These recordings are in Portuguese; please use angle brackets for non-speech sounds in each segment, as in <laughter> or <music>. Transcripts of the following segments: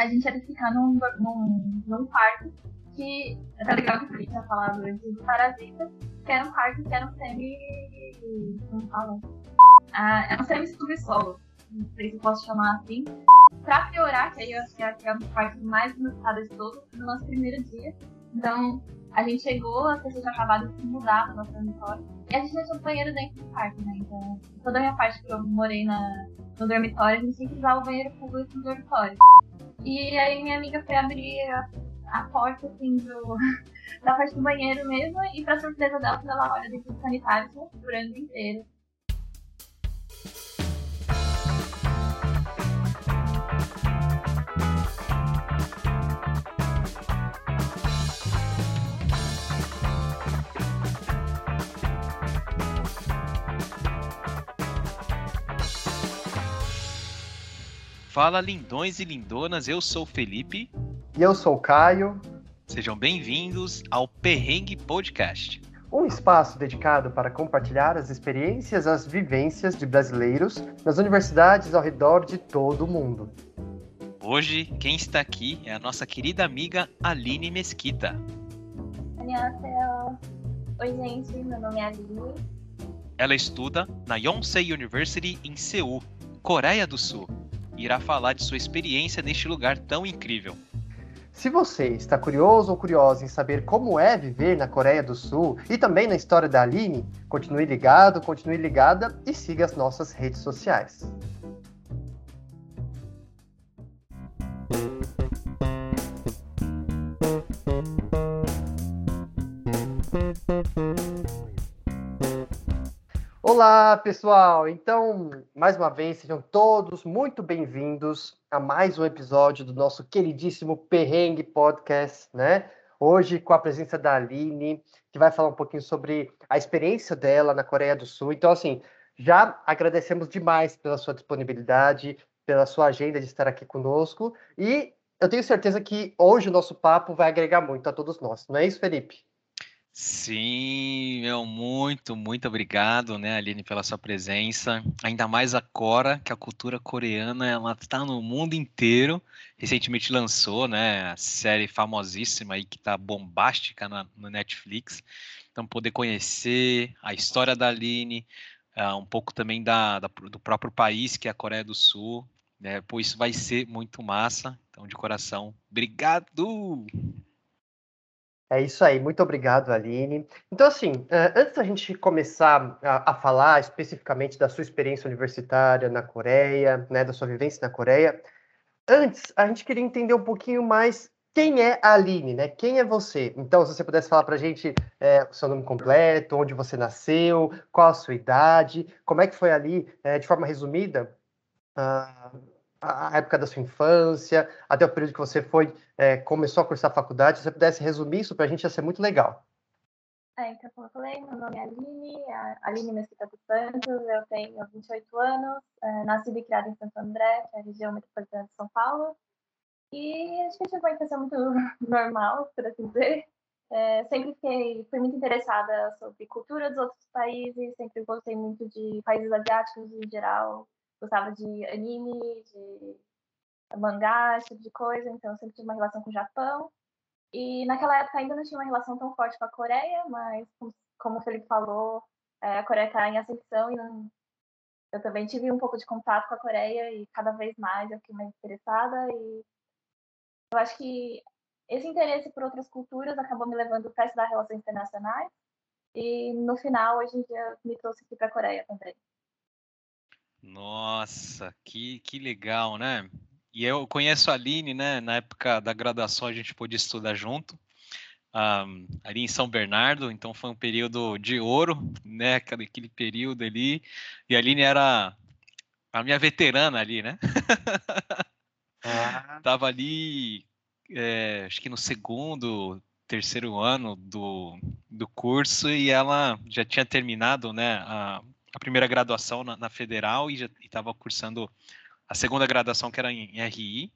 a gente ia ficar num, num, num quarto que. Tá legal que o Felipe tinha falado antes do Parasita, que era um quarto que era um semi. Como fala? Ah, era um semi-subsolo. Não sei se posso chamar assim. Pra piorar, que aí eu acho que é um quarto mais inusitado de todos, no nosso primeiro dia. Então, a gente chegou, as pessoas tinham acabado de mudar no nosso dormitório. E a gente deixou o banheiro dentro do quarto, né? Então, toda a minha parte que eu morei na, no dormitório, a gente tinha que usar o banheiro público no dormitório. E aí minha amiga foi abrir a, a porta, assim, do, <laughs> da parte do banheiro mesmo, e pra surpresa dela, quando ela olha dentro do sanitário, frango inteiro. Fala lindões e lindonas, eu sou o Felipe. E eu sou o Caio. Sejam bem-vindos ao Perrengue Podcast. Um espaço dedicado para compartilhar as experiências, as vivências de brasileiros nas universidades ao redor de todo o mundo. Hoje, quem está aqui é a nossa querida amiga Aline Mesquita. Oi, gente, meu nome é Aline. Ela estuda na Yonsei University em Seul, Coreia do Sul irá falar de sua experiência neste lugar tão incrível. Se você está curioso ou curiosa em saber como é viver na Coreia do Sul e também na história da Aline, continue ligado, continue ligada e siga as nossas redes sociais. Olá, pessoal! Então, mais uma vez, sejam todos muito bem-vindos a mais um episódio do nosso queridíssimo Perrengue Podcast, né? Hoje com a presença da Aline, que vai falar um pouquinho sobre a experiência dela na Coreia do Sul. Então, assim, já agradecemos demais pela sua disponibilidade, pela sua agenda de estar aqui conosco e eu tenho certeza que hoje o nosso papo vai agregar muito a todos nós. Não é isso, Felipe? Sim, meu, muito, muito obrigado, né, Aline, pela sua presença. Ainda mais a Cora, que a cultura coreana, ela está no mundo inteiro. Recentemente lançou, né, a série famosíssima aí que tá bombástica na, no Netflix. Então, poder conhecer a história da Aline, uh, um pouco também da, da, do próprio país, que é a Coreia do Sul, né, pô, isso vai ser muito massa. Então, de coração, obrigado! É isso aí, muito obrigado, Aline. Então, assim, eh, antes da gente começar a, falar especificamente da sua experiência universitária na Coreia, né, da sua vivência na Coreia, antes a gente queria entender um pouquinho mais quem é a Aline, né? Quem é você? Então, se você pudesse falar para a gente é, o seu nome completo, onde você nasceu, qual a sua idade, como é que foi ali, é, de forma resumida, uh, a época da sua infância, até o período que você foi, é, começou a cursar a faculdade, se você pudesse resumir isso para a gente, ia ser muito legal. É, então, como eu falei, meu nome é Aline, Aline Mesquita dos Santos, eu tenho 28 anos, é, e criada em Santo André, que é a região metropolitana de São Paulo, e acho que tive uma infância muito <laughs> normal, por assim dizer. É, sempre fiquei, fui muito interessada sobre cultura dos outros países, sempre gostei muito de países asiáticos em geral, gostava de anime, de mangá, esse tipo de coisa, então sempre tive uma relação com o Japão. E naquela época ainda não tinha uma relação tão forte com a Coreia, mas como o Felipe falou, é, a Coreia está em ascensão e não... eu também tive um pouco de contato com a Coreia e cada vez mais eu fiquei mais interessada e eu acho que esse interesse por outras culturas acabou me levando para estudar relações internacionais e no final hoje em dia me trouxe aqui para a Coreia também. Nossa, que, que legal, né? E eu conheço a Aline, né? Na época da graduação a gente pôde estudar junto, um, ali em São Bernardo, então foi um período de ouro, né? Aquele, aquele período ali. E a Aline era a minha veterana ali, né? Ah. <laughs> Tava ali, é, acho que no segundo, terceiro ano do, do curso e ela já tinha terminado, né? A, a primeira graduação na, na federal e estava cursando a segunda graduação, que era em, em RI.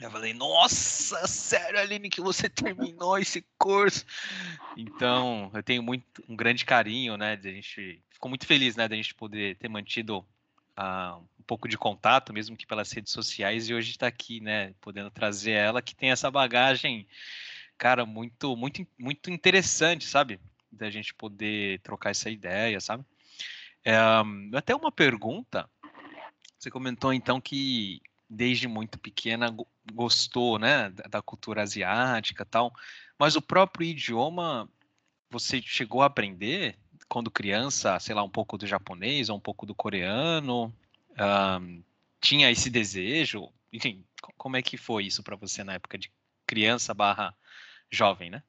Eu falei, nossa, sério, Aline, que você <laughs> terminou esse curso. Então, eu tenho muito, um grande carinho, né, de a gente, ficou muito feliz, né, de a gente poder ter mantido uh, pouco de contato, mesmo que pelas redes sociais, e hoje está aqui, né, podendo trazer ela que tem essa bagagem, cara, muito, muito, muito interessante, sabe? Da gente poder trocar essa ideia, sabe? É, até uma pergunta. Você comentou então que desde muito pequena gostou, né, da cultura asiática, tal. Mas o próprio idioma, você chegou a aprender quando criança, sei lá, um pouco do japonês ou um pouco do coreano? Um, tinha esse desejo? Enfim, como é que foi isso para você na época de criança barra jovem, né?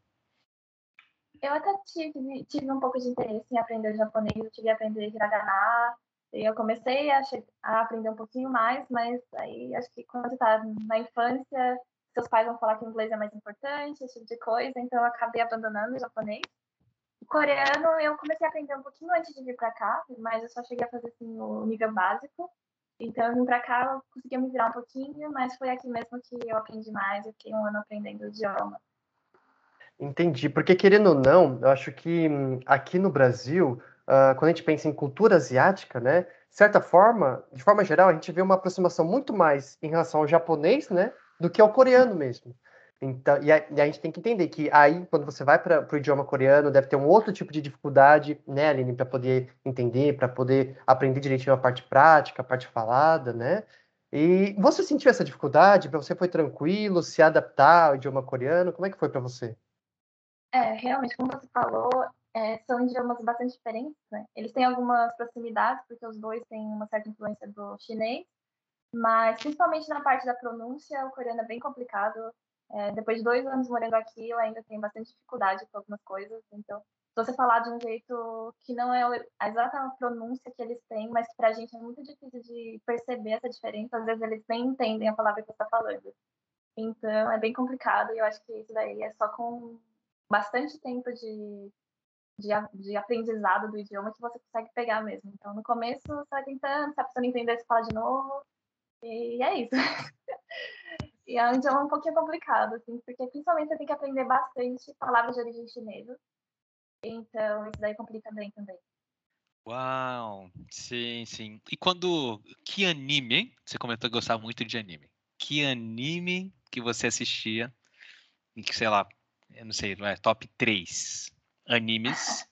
Eu até tive, tive um pouco de interesse em aprender japonês, eu tive a aprender hiragana, eu comecei a, a, aprender um pouquinho mais, mas aí acho que quando você está na infância, seus pais vão falar que o inglês é mais importante, esse tipo de coisa, então eu acabei abandonando o japonês. O coreano eu comecei a aprender um pouquinho antes de vir para cá, mas eu só cheguei a fazer assim o nível básico. Então eu vim para cá, eu conseguia me virar um pouquinho, mas foi aqui mesmo que eu aprendi mais, eu fiquei um ano aprendendo o idioma. Entendi, porque querendo ou não, eu acho que hum, aqui no Brasil, uh, quando a gente pensa em cultura asiática, né, de certa forma, de forma geral, a gente vê uma aproximação muito mais em relação ao japonês, né, do que ao coreano mesmo. Então, e a, e a gente tem que entender que aí, quando você vai para o idioma coreano, deve ter um outro tipo de dificuldade, né, Aline, para poder entender, para poder aprender direitinho a parte prática, a parte falada, né? E você sentiu essa dificuldade? Para você foi tranquilo se adaptar ao idioma coreano? Como é que foi para você? É, realmente, como você falou, é, são idiomas bastante diferentes, né? Eles têm algumas proximidades, porque os dois têm uma certa influência do chinês, mas principalmente na parte da pronúncia, o coreano é bem complicado. É, depois de dois anos morando aqui, eu ainda tenho bastante dificuldade com algumas coisas, então se você falar de um jeito que não é a exata pronúncia que eles têm, mas que para a gente é muito difícil de perceber essa diferença, às vezes eles nem entendem a palavra que você está falando. Então é bem complicado e eu acho que isso daí é só com bastante tempo de, de, de, aprendizado do idioma que você consegue pegar mesmo. Então, no começo, você vai tentando, se a pessoa não entender, você fala de novo, e é isso. <laughs> e é um idioma um pouquinho complicado, assim, porque principalmente você tem que aprender bastante palavras de origem chinesa. Então, isso daí complica bem também. Uau, sim, sim. E quando. Que anime? Você comentou que gostava muito de anime. Que anime que você assistia? E que, sei lá, eu não sei, não é? Top 3 animes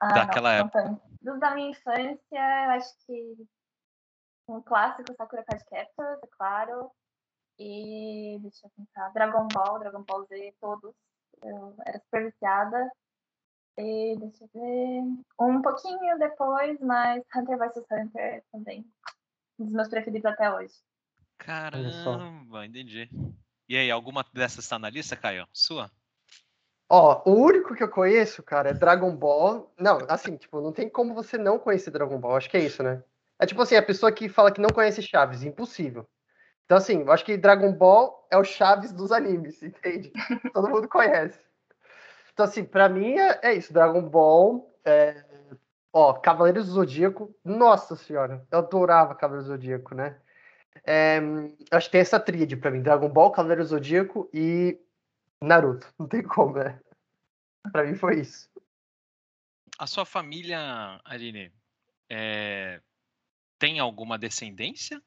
ah, daquela não, época. Dos da minha infância, eu acho que um clássico Sakura Card Captors, é claro. E deixa eu pensar, Dragon Ball, Dragon Ball Z, todos. Eu era super viciada. E deixa eu ver. Um pouquinho depois, mas Hunter vs Hunter também. Um dos meus preferidos até hoje. Caramba, entendi. E aí, alguma dessas está na lista, Caio? Sua? Ó, o único que eu conheço, cara, é Dragon Ball. Não, assim, tipo, não tem como você não conhecer Dragon Ball. Acho que é isso, né? É tipo assim, a pessoa que fala que não conhece Chaves, impossível. Então, assim, eu acho que Dragon Ball é o Chaves dos animes, <laughs> entende? Todo mundo conhece. Então, assim, pra mim é, é isso. Dragon Ball, é... ó, Cavaleiros do Zodíaco. Nossa senhora, eu adorava Cavaleiros do Zodíaco, né? É, acho que tem essa tríade pra mim: Dragon Ball, Cavaleiro Zodíaco e Naruto. Não tem como, né? Pra mim foi isso. A sua família, Aline, é... tem alguma descendência?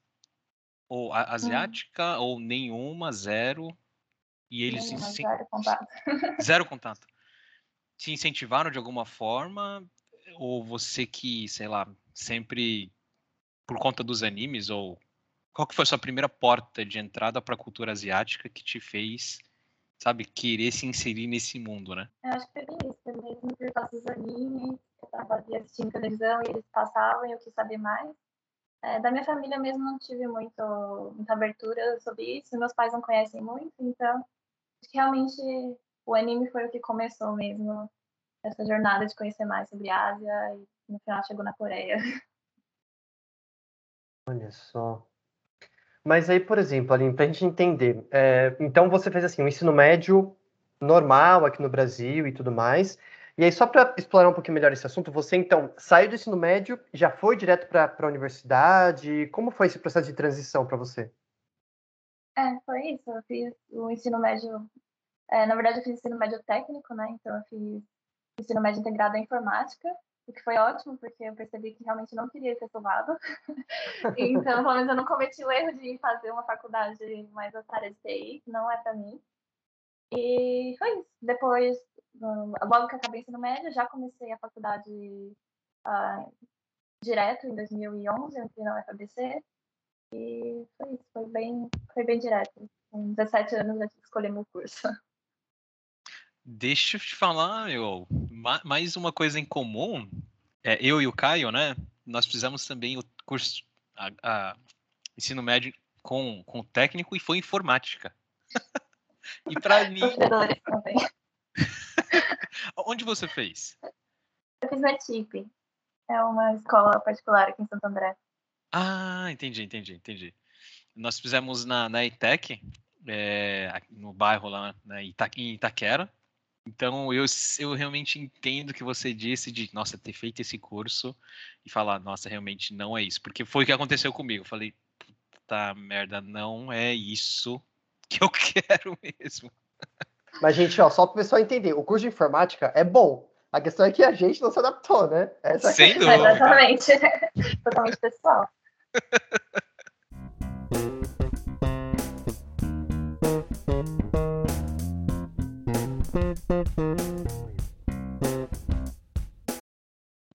Ou asiática? Hum. Ou nenhuma, zero? E eles nenhuma, se... zero contato. <laughs> Zero contato. Se incentivaram de alguma forma? Ou você que, sei lá, sempre por conta dos animes ou qual que foi a sua primeira porta de entrada para a cultura asiática que te fez, sabe, querer se inserir nesse mundo, né? Eu acho que foi bem isso, mesmo por causa dos animes, eu estava assistindo televisão e eles passavam e eu quis saber mais. É, da minha família mesmo não tive muito, muita abertura sobre isso, meus pais não conhecem muito, então acho que realmente o anime foi o que começou mesmo essa jornada de conhecer mais sobre a Ásia e no final chegou na Coreia. Olha só. Mas aí, por exemplo, Aline, para a gente entender, é, então você fez assim um ensino médio normal aqui no Brasil e tudo mais. E aí, só para explorar um pouquinho melhor esse assunto, você então saiu do ensino médio, já foi direto para a universidade? Como foi esse processo de transição para você? É, foi isso. Eu fiz o ensino médio. É, na verdade, eu fiz ensino médio técnico, né? Então, eu fiz ensino médio integrado em informática. O que foi ótimo, porque eu percebi que realmente não queria ser somado. <laughs> então, pelo menos eu não cometi o erro de fazer uma faculdade mais essa área que não é para mim. E foi isso. Depois, logo que acabei ensino médio, já comecei a faculdade uh, direto em 2011, eu entrei na UFABC. E foi isso, foi bem, foi bem direto. Com 17 anos já escolhi meu curso. Deixa eu te falar, meu, mais uma coisa em comum. É, eu e o Caio, né? Nós fizemos também o curso, a, a ensino médio com, com técnico e foi informática. e para mim. <laughs> Onde você fez? Eu fiz na TIP. É uma escola particular aqui em Santo André. Ah, entendi, entendi, entendi. Nós fizemos na, na ETEC, é, no bairro lá né, em Itaquera. Então eu, eu realmente entendo o que você disse de, nossa, ter feito esse curso e falar, nossa, realmente não é isso. Porque foi o que aconteceu comigo. Eu falei, puta merda, não é isso que eu <laughs> quero mesmo. Mas, gente, ó, só para o pessoal entender, o curso de informática é bom. A questão é que a gente não se adaptou, né? Essa Sem é dúvida. Exatamente. <laughs> Totalmente pessoal.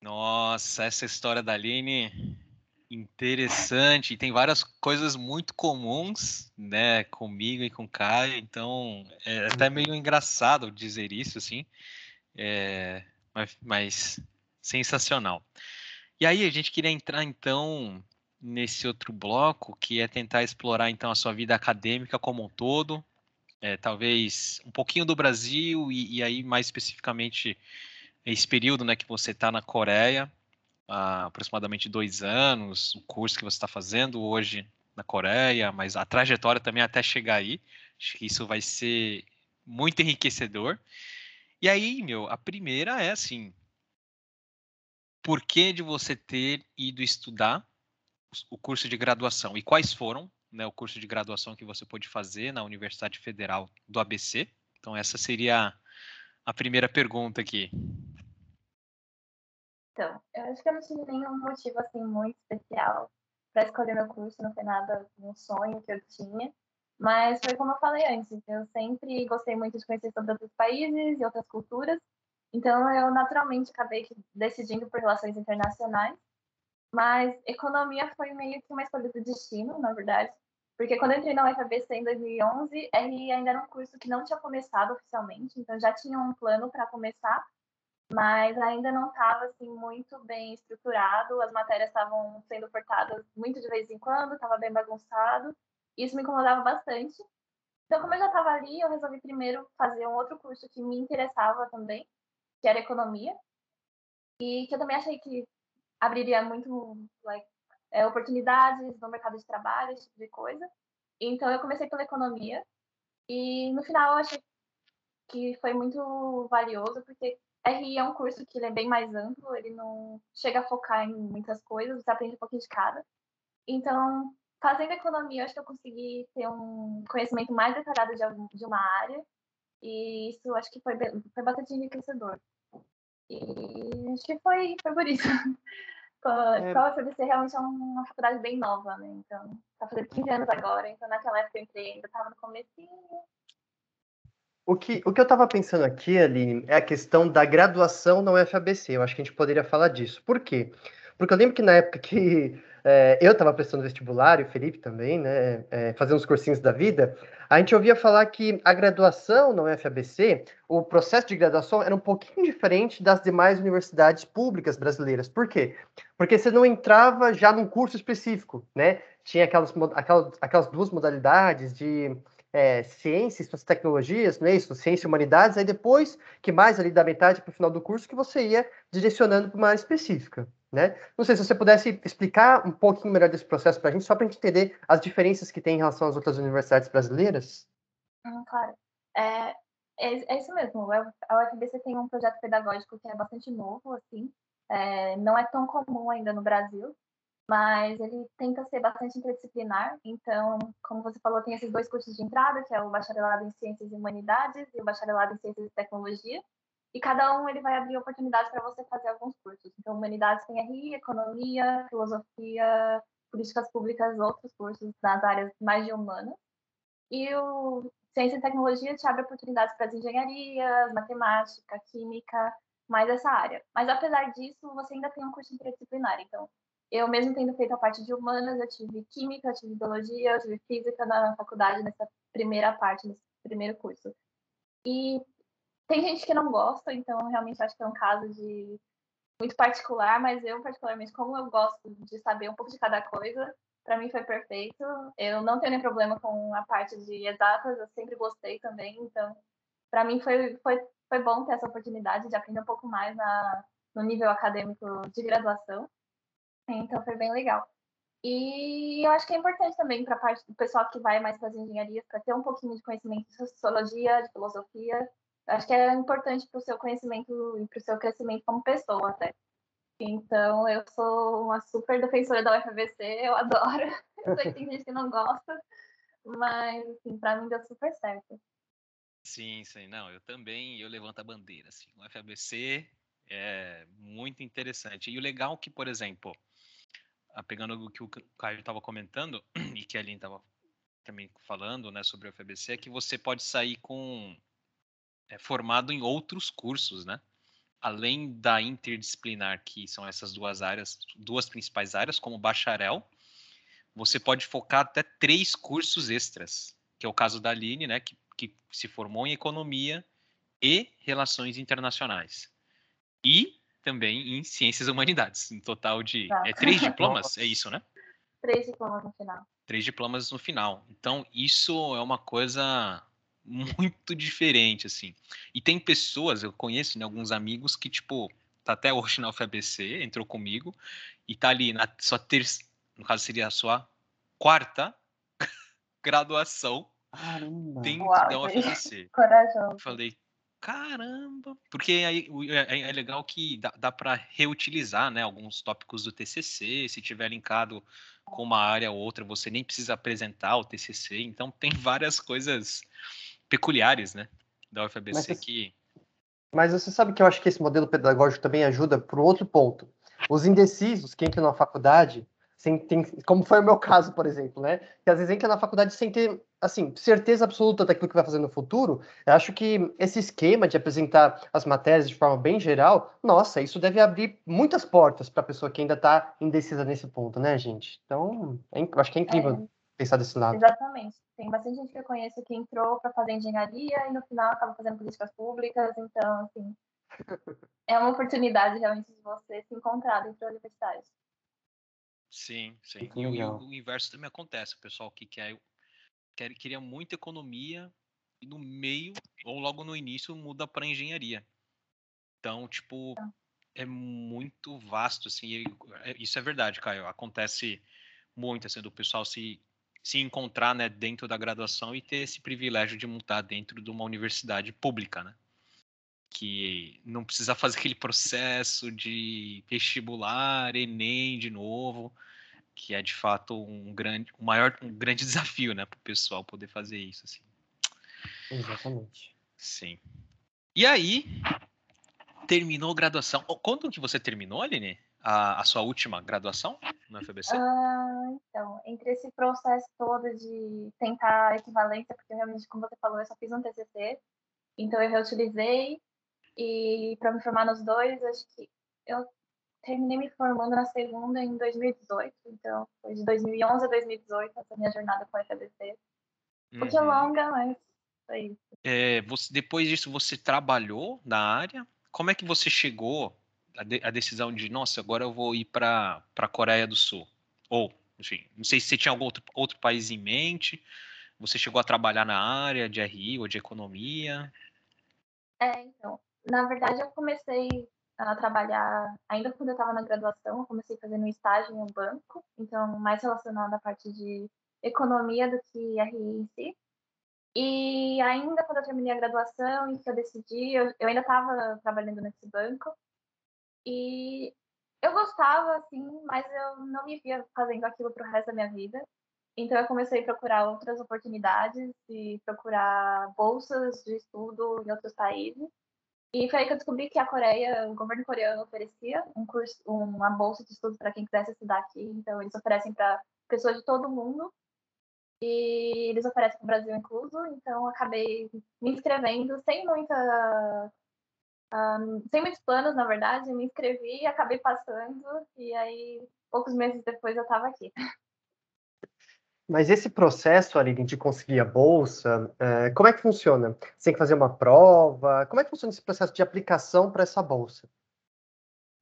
Nossa, essa história da Aline interessante. Tem várias coisas muito comuns, né, comigo e com o Caio, então é até meio engraçado dizer isso, assim, é, mas, mas sensacional. E aí a gente queria entrar então nesse outro bloco, que é tentar explorar então a sua vida acadêmica como um todo, é, talvez um pouquinho do Brasil e, e, aí mais especificamente esse período né, que você está na Coreia, há aproximadamente dois anos, o curso que você está fazendo hoje na Coreia, mas a trajetória também até chegar aí, acho que isso vai ser muito enriquecedor. E aí, meu, a primeira é assim, por que de você ter ido estudar o curso de graduação e quais foram né, o curso de graduação que você pôde fazer na Universidade Federal do ABC. Então, essa seria a primeira pergunta aqui. Então, eu acho que eu não tive nenhum motivo assim muito especial para escolher meu curso, não foi nada um sonho que eu tinha, mas foi como eu falei antes, eu sempre gostei muito de conhecer sobre outros países e outras culturas, então eu naturalmente acabei decidindo por relações internacionais mas economia foi meio que uma escolha do destino, na verdade. Porque quando eu entrei na UFABC em 2011, RI ainda era um curso que não tinha começado oficialmente, então já tinha um plano para começar, mas ainda não estava assim muito bem estruturado, as matérias estavam sendo cortadas muito de vez em quando, estava bem bagunçado, isso me incomodava bastante. Então, como eu já estava ali, eu resolvi primeiro fazer um outro curso que me interessava também, que era economia, e que eu também achei que abriria muito like, é, oportunidades no mercado de trabalho, esse tipo de coisa. Então, eu comecei pela economia e, no final, eu achei que foi muito valioso, porque RI é um curso que é bem mais amplo, ele não chega a focar em muitas coisas, você aprende um pouquinho de cada. Então, fazendo economia, eu acho que eu consegui ter um conhecimento mais detalhado de, de uma área, e isso acho que foi, foi bastante enriquecedor. E acho que foi, foi por isso. <laughs> É... a UFBC realmente é uma faculdade bem nova, né? Então, tá fazendo 15 anos agora, então naquela época eu entrei, ainda tava no comecinho. O que, o que eu estava pensando aqui, Aline, é a questão da graduação na UFABC. Eu acho que a gente poderia falar disso. Por quê? Porque eu lembro que na época que é, eu estava prestando vestibular, e o Felipe também, né, é, fazendo os cursinhos da vida, a gente ouvia falar que a graduação na UFABC, o processo de graduação era um pouquinho diferente das demais universidades públicas brasileiras. Por quê? Porque você não entrava já num curso específico, né? Tinha aquelas, aquelas, aquelas duas modalidades de é, ciências, tecnologias, não é isso? Ciência e humanidades, aí depois, que mais ali da metade para o final do curso, que você ia direcionando para uma área específica. Né? Não sei se você pudesse explicar um pouquinho melhor desse processo para a gente, só para a gente entender as diferenças que tem em relação às outras universidades brasileiras. Hum, claro. É, é, é, isso mesmo. A UFBC tem um projeto pedagógico que é bastante novo, assim. É, não é tão comum ainda no Brasil, mas ele tenta ser bastante interdisciplinar. Então, como você falou, tem esses dois cursos de entrada, que é o bacharelado em Ciências e Humanidades e o bacharelado em Ciências e Tecnologia. E cada um ele vai abrir oportunidades para você fazer alguns cursos. Então, humanidades tem RI, economia, filosofia, políticas públicas, outros cursos nas áreas mais de humana. E o ciência e tecnologia te abre oportunidades para as engenharias, matemática, química, mais essa área. Mas apesar disso, você ainda tem um curso interdisciplinar. Então, eu mesmo tendo feito a parte de humanas, eu tive química, eu tive biologia, eu tive física na faculdade nessa primeira parte, nesse primeiro curso. E tem gente que não gosta, então realmente acho que é um caso de muito particular, mas eu particularmente, como eu gosto de saber um pouco de cada coisa, para mim foi perfeito. Eu não tenho nenhum problema com a parte de exatas, eu sempre gostei também, então para mim foi, foi, foi bom ter essa oportunidade de aprender um pouco mais na, no nível acadêmico de graduação. Então foi bem legal. E eu acho que é importante também para a parte do pessoal que vai mais para as engenharias, para ter um pouquinho de conhecimento de sociologia, de filosofia. Acho que é importante para o seu conhecimento e para o seu crescimento como pessoa até. Então, eu sou uma super defensora da UFABC, eu <laughs> adoro. Eu sei que tem gente que não gosta, mas, assim, para mim deu super certo. Sim, sim, não, eu também, eu levanto a bandeira, assim, o FABC é muito interessante. E o legal que, por exemplo, pegando o que o Caio estava comentando <clears throat> e que a Aline estava também falando, né, sobre o FABC, é que você pode sair com é, formado em outros cursos, né? Além da interdisciplinar, que são essas duas áreas, duas principais áreas, como bacharel, você pode focar até três cursos extras, que é o caso da Aline, né, que, que se formou em economia e relações internacionais. E também em ciências humanidades, um total de tá. é, três <laughs> diplomas, é isso, né? Três diplomas no final. Três diplomas no final. Então, isso é uma coisa muito diferente, assim. E tem pessoas, eu conheço né, alguns amigos que, tipo, tá até hoje na UFABC, entrou comigo, e tá ali na sua terceira, no caso seria a sua quarta <laughs> graduação Caramba. dentro Uau, da UFABC. <laughs> Corajoso. Falei, caramba! Porque aí é, é legal que dá, dá para reutilizar, né, alguns tópicos do TCC, se tiver linkado com uma área ou outra, você nem precisa apresentar o TCC, então tem <laughs> várias coisas peculiares, né, da UFABC mas, que... Mas você sabe que eu acho que esse modelo pedagógico também ajuda por outro ponto. Os indecisos que entram na faculdade, sem, tem, como foi o meu caso, por exemplo, né? Que às vezes entra na faculdade sem ter, assim, certeza absoluta daquilo que vai fazer no futuro. Eu acho que esse esquema de apresentar as matérias de forma bem geral, nossa, isso deve abrir muitas portas para a pessoa que ainda está indecisa nesse ponto, né, gente? Então, é, eu acho que é incrível é, pensar desse lado. Exatamente. Tem bastante gente que eu conheço que entrou para fazer engenharia e no final acaba fazendo políticas públicas, então, assim, <laughs> é uma oportunidade realmente de você se encontrar dentro da universidade. Sim, sim. E, e o, o, inverso também acontece. O pessoal que quer, quer queria muita economia e no meio ou logo no início muda para engenharia. Então, tipo, é muito vasto, assim. E, é, isso é verdade, Caio. Acontece muito, assim, do pessoal se se encontrar né, dentro da graduação e ter esse privilégio de montar dentro de uma universidade pública, né? Que não precisa <laughs> fazer aquele processo de vestibular, Enem de novo, que é de fato um grande, um maior, um grande <laughs> desafio, né, para o pessoal poder fazer isso, assim. Exatamente. Sim. E aí, terminou a graduação. Quando que você terminou, Aline? A, a sua última graduação no FBC? Ah, então, entre esse processo todo de tentar a equivalência, porque realmente, como você falou, eu só fiz um TCC, então eu reutilizei, e para me formar nos dois, acho que eu terminei me formando na segunda em 2018, então foi de 2011 a 2018 essa minha jornada com a FBC. Um pouquinho uhum. longa, mas foi isso. É, você, depois disso, você trabalhou na área? Como é que você chegou a, de, a decisão de, nossa, agora eu vou ir para a Coreia do Sul? Ou, enfim, não sei se você tinha algum outro, outro país em mente, você chegou a trabalhar na área de RI ou de economia? É, então, na verdade eu comecei a trabalhar, ainda quando eu estava na graduação, eu comecei fazendo um estágio em um banco, então mais relacionado à parte de economia do que RI em si. E ainda quando eu terminei a graduação e que eu decidi, eu, eu ainda estava trabalhando nesse banco, e eu gostava, assim, mas eu não me via fazendo aquilo para o resto da minha vida. Então eu comecei a procurar outras oportunidades e procurar bolsas de estudo em outros países. E foi aí que eu descobri que a Coreia, o governo coreano oferecia um curso, uma bolsa de estudos para quem quisesse estudar aqui. Então, eles oferecem para pessoas de todo mundo. E eles oferecem para o Brasil incluso. Então, acabei me inscrevendo sem muita. Um, sem muitos planos, na verdade. Me inscrevi, acabei passando. E aí, poucos meses depois, eu estava aqui. Mas esse processo, Aline, de conseguir a bolsa, é, como é que funciona? Você tem que fazer uma prova? Como é que funciona esse processo de aplicação para essa bolsa?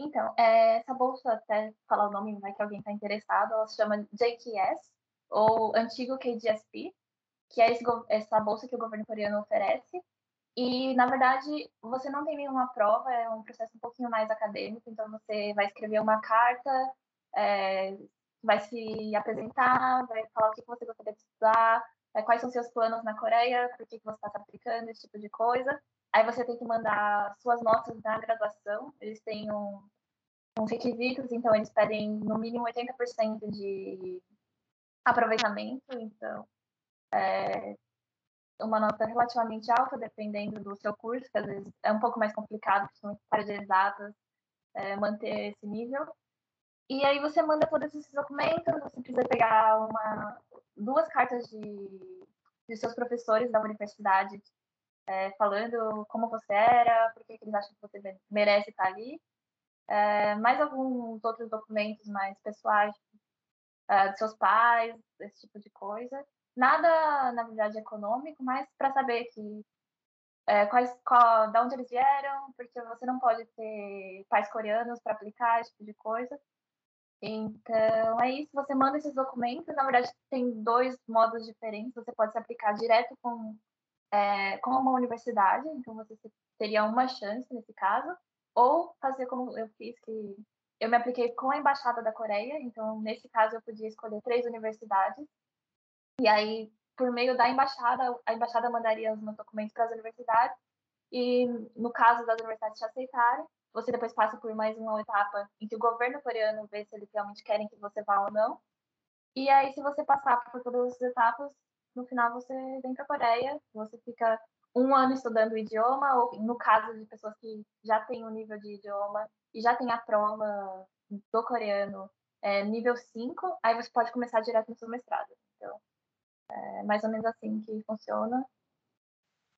Então, é, essa bolsa, até falar o nome, vai que alguém está interessado, ela se chama JKS, ou antigo KGSP, que é esse, essa bolsa que o governo coreano oferece. E, na verdade, você não tem nenhuma prova, é um processo um pouquinho mais acadêmico, então você vai escrever uma carta, é, vai se apresentar, vai falar o que você gostaria de estudar, é, quais são seus planos na Coreia, por que, que você está se aplicando, esse tipo de coisa. Aí você tem que mandar suas notas na graduação, eles têm um, uns requisitos, então eles pedem no mínimo 80% de aproveitamento, então é uma nota relativamente alta, dependendo do seu curso, que às vezes é um pouco mais complicado, principalmente para de exatas, é, manter esse nível. E aí você manda todos esses documentos, você precisa pegar uma, duas cartas de, de seus professores da universidade é, falando como você era, por que eles acham que você merece estar ali. É, mais alguns outros documentos mais pessoais, é, dos seus pais, esse tipo de coisa. Nada, na verdade, econômico, mas para saber que é, quais, qual, da onde eles vieram, porque você não pode ter pais coreanos para aplicar esse tipo de coisa. Então, é isso. Você manda esses documentos. Na verdade, tem dois modos diferentes. Você pode se aplicar direto com, é, com uma universidade. Então, você teria uma chance nesse caso. Ou fazer como eu fiz, que eu me apliquei com a Embaixada da Coreia. Então, nesse caso, eu podia escolher três universidades. E aí, por meio da embaixada, a embaixada mandaria os meus documentos para as universidades. E, no caso das universidades te aceitarem, você depois passa por mais uma etapa em que o governo coreano vê se eles realmente querem que você vá ou não. E aí, se você passar por todas as etapas, no final você vem para a Coreia, você fica um ano estudando o idioma, ou no caso de pessoas que já têm um nível de idioma e já tem a prova do coreano é, nível 5, aí você pode começar direto no seu mestrado. Então, é mais ou menos assim que funciona.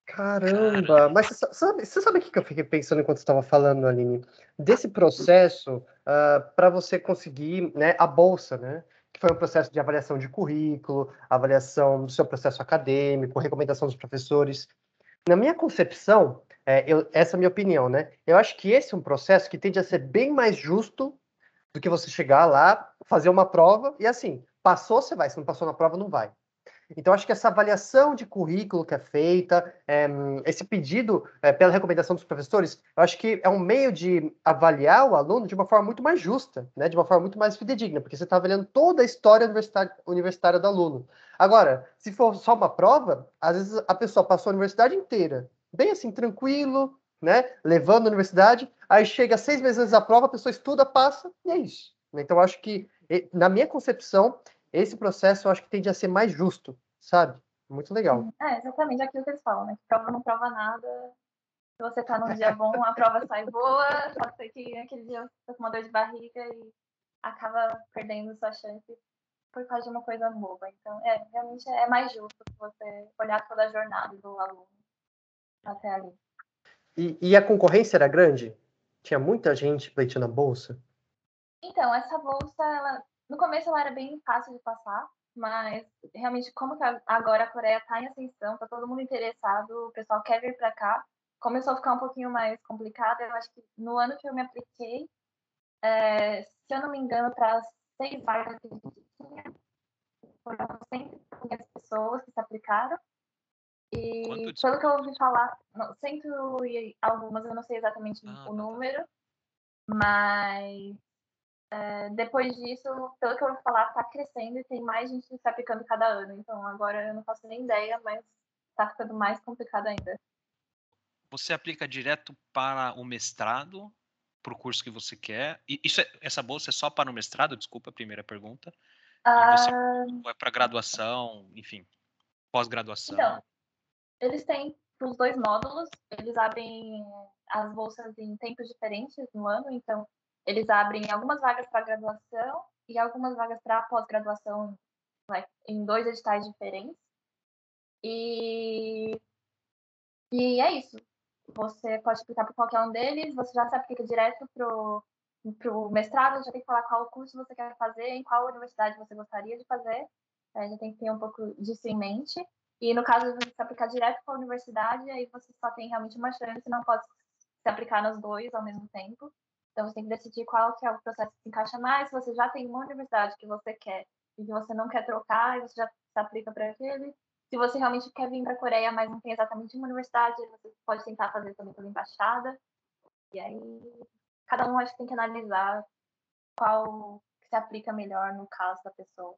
Caramba, mas você sabe, você sabe o que eu fiquei pensando enquanto estava falando, Aline? Desse processo uh, ah, para você conseguir né, a bolsa, né? Que foi um processo de avaliação de currículo, avaliação do seu processo acadêmico, recomendação dos professores. Na minha concepção, é, eu, essa é a minha opinião, né? Eu acho que esse é um processo que tende a ser bem mais justo do que você chegar lá, fazer uma prova e assim, passou, você vai, se não passou na prova, não vai. Então, acho que essa avaliação de currículo que é feita, é, esse pedido é, pela recomendação dos professores, eu acho que é um meio de avaliar o aluno de uma forma muito mais justa, né, de uma forma muito mais fidedigna, porque você está avaliando toda a história universitária, do aluno. Agora, se for só uma prova, às vezes a pessoa passou a universidade inteira, bem assim, tranquilo, né, levando a universidade, aí chega seis meses antes da prova, a pessoa estuda, passa, e é isso. Então, acho que, na minha concepção, esse processo eu acho que tende a ser mais justo, sabe? Muito legal. É, exatamente aquilo que eles falam, né? Que prova não prova nada. Se você tá num dia bom, a prova sai boa, ser que aquele dia você tá com uma dor de barriga e acaba perdendo sua chance por causa de uma coisa boba. Então, é, realmente é mais justo você olhar toda a jornada do aluno até ali. E, e a concorrência era grande? Tinha muita gente pleiteando a bolsa? Então, essa bolsa, ela no começo ela era bem fácil de passar, mas realmente como agora a Coreia está em ascensão, tá todo mundo interessado, o pessoal quer vir para cá, começou a ficar um pouquinho mais complicado. Eu acho que no ano que eu me apliquei, é, se eu não me engano, para seis vagas que a gente tinha, foram 100 pessoas que se aplicaram. E pelo que eu ouvi falar, não, cento e algumas, eu não sei exatamente ah, o tá, tá. número, mas é, depois disso, pelo que eu vou falar, está crescendo e tem mais gente se aplicando cada ano. Então agora eu não faço nem ideia, mas está ficando mais complicado ainda. Você aplica direto para o mestrado, para o curso que você quer? E isso é, essa bolsa é só para o mestrado? Desculpa a primeira pergunta. Ah... Você, é para graduação, enfim, pós-graduação? Então, eles têm os dois módulos, eles abrem as bolsas em tempos diferentes no ano, então eles abrem algumas vagas para graduação e algumas vagas para pós-graduação em dois editais diferentes. E, e é isso. Você pode aplicar para qualquer um deles, você já se aplica direto para o mestrado, já tem que falar qual curso você quer fazer, em qual universidade você gostaria de fazer. É, já tem que ter um pouco disso em mente. E no caso de você se aplicar direto para a universidade, aí você só tem realmente uma chance, não pode se aplicar nos dois ao mesmo tempo. Então você tem que decidir qual que é o processo que se encaixa mais. Se você já tem uma universidade que você quer e que você não quer trocar, e você já se aplica para aquele. Se você realmente quer vir para a Coreia, mas não tem exatamente uma universidade, você pode tentar fazer também pela embaixada. E aí, cada um acho que tem que analisar qual que se aplica melhor no caso da pessoa.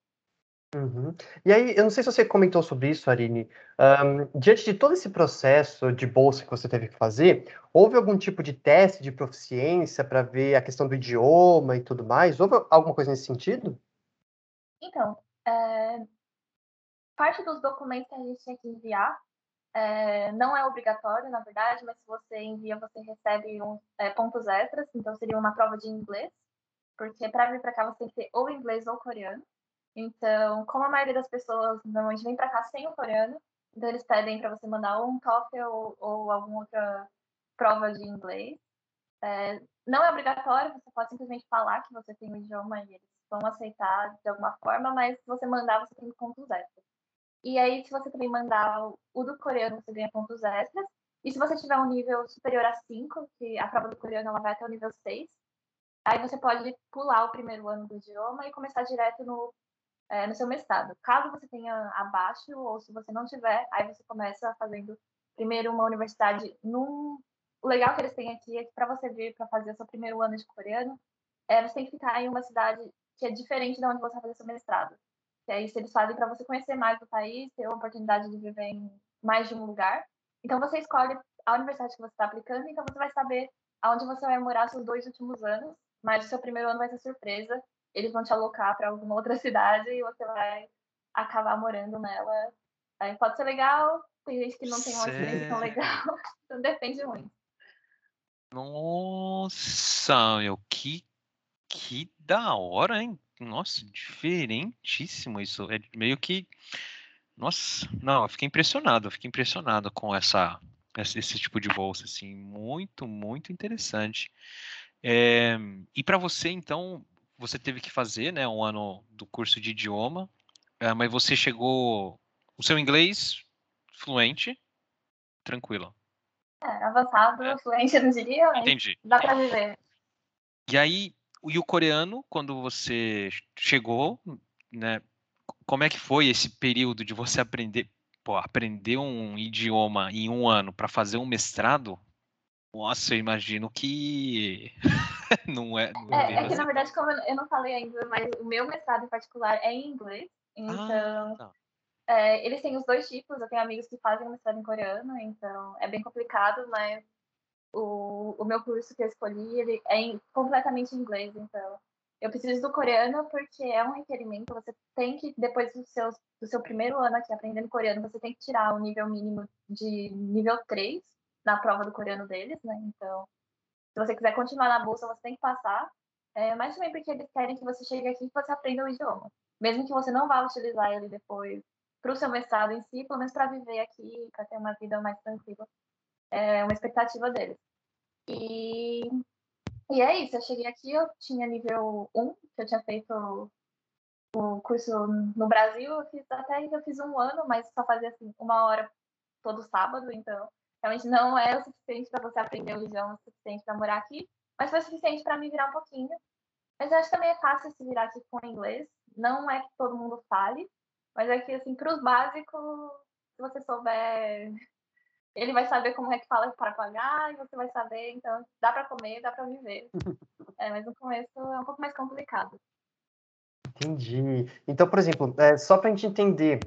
Uhum. E aí, eu não sei se você comentou sobre isso, Arine. Um, diante de todo esse processo de bolsa que você teve que fazer, houve algum tipo de teste de proficiência para ver a questão do idioma e tudo mais? Houve alguma coisa nesse sentido? Então, é, parte dos documentos que a gente tinha que enviar é, não é obrigatório, na verdade, mas se você envia, você recebe um, é, pontos extras, então seria uma prova de inglês, porque para vir para cá você tem que ter ou inglês ou coreano. Então, como a maioria das pessoas normalmente vem para cá sem o coreano, então eles pedem para você mandar ou um TOEFL ou, ou alguma outra prova de inglês. É, não é obrigatório, você pode simplesmente falar que você tem o idioma e eles vão aceitar de alguma forma, mas se você mandar, você tem pontos extras. E aí, se você também mandar o do coreano, você ganha pontos extras. E se você tiver um nível superior a 5, que a prova do coreano ela vai até o nível 6, aí você pode pular o primeiro ano do idioma e começar direto no é, no seu mestrado. Caso você tenha abaixo, ou se você não tiver, aí você começa fazendo primeiro uma universidade num. O legal que eles têm aqui é que para você vir para fazer o seu primeiro ano de coreano, é, você tem que ficar em uma cidade que é diferente de onde você vai fazer seu mestrado. Que isso eles fazem para você conhecer mais do país, ter a oportunidade de viver em mais de um lugar. Então você escolhe a universidade que você está aplicando, então você vai saber aonde você vai morar seus dois últimos anos, mas o seu primeiro ano vai ser surpresa eles vão te alocar para alguma outra cidade e você vai acabar morando nela. Aí pode ser legal, tem gente que não tem uma experiência tão legal, <laughs> então depende muito. Nossa, meu, que, que da hora, hein? Nossa, diferentíssimo isso. É meio que. Nossa, não, eu fiquei impressionado, eu fiquei impressionado com essa, esse, tipo de bolsa, assim, muito, muito interessante. É, e para você, então, você teve que fazer, né, um ano do curso de idioma, é, mas você chegou, o seu inglês fluente, tranquilo. É, avançado, é. fluente, eu não diria, mas Entendi. dá para viver. E aí, e o coreano, quando você chegou, né, como é que foi esse período de você aprender, pô, aprender um idioma em um ano para fazer um mestrado? Nossa, eu imagino que <laughs> não é. Não é, é que na verdade, como eu não falei ainda, mas o meu mestrado em particular é em inglês. Então, ah, tá. é, eles têm os dois tipos. Eu tenho amigos que fazem mestrado em coreano, então é bem complicado, mas o, o meu curso que eu escolhi ele é em, completamente em inglês. Então, eu preciso do coreano porque é um requerimento. Você tem que, depois do seu, do seu primeiro ano aqui aprendendo coreano, você tem que tirar o nível mínimo de nível 3 na prova do coreano deles, né? Então, se você quiser continuar na bolsa, você tem que passar. É, mas também porque eles querem que você chegue aqui e você aprenda o idioma. Mesmo que você não vá utilizar ele depois para o seu mestrado em si, pelo menos para viver aqui, para ter uma vida mais tranquila. É uma expectativa deles. E, e é isso, eu cheguei aqui, eu tinha nível 1, que eu tinha feito o curso no Brasil, eu fiz até eu fiz um ano, mas só fazia assim, uma hora todo sábado, então Realmente não é o suficiente para você aprender o idioma, o suficiente para morar aqui, mas foi suficiente para me virar um pouquinho. Mas eu acho que também é fácil se virar aqui com inglês. Não é que todo mundo fale, mas é que, assim, para os básicos, se você souber, <laughs> ele vai saber como é que fala para pagar e você vai saber, então dá para comer, dá para viver. <laughs> É, mas no começo é um pouco mais complicado. Entendi. Então, por exemplo, é, só para a gente entender,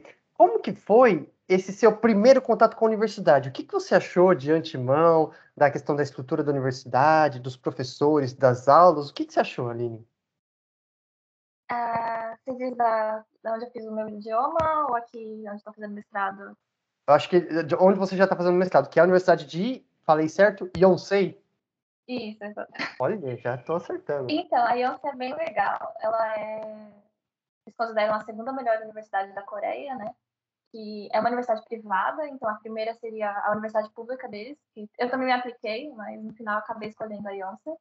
como que foi esse seu primeiro contato com a universidade? O que, que você achou de antemão da questão da estrutura da universidade, dos professores, das aulas? O que, que você achou, Aline? Uh, você diz da, da onde eu fiz o meu idioma ou aqui onde estou fazendo mestrado? Eu acho que de onde você já está fazendo mestrado, que é a Universidade de, falei certo, Yonsei? Isso. Olha, já estou acertando. Então, a Yonsei é bem legal. Ela é, eles consideram a segunda melhor universidade da Coreia, né? Que é uma universidade privada, então a primeira seria a universidade pública deles, que eu também me apliquei, mas no final acabei escolhendo a Yonsei.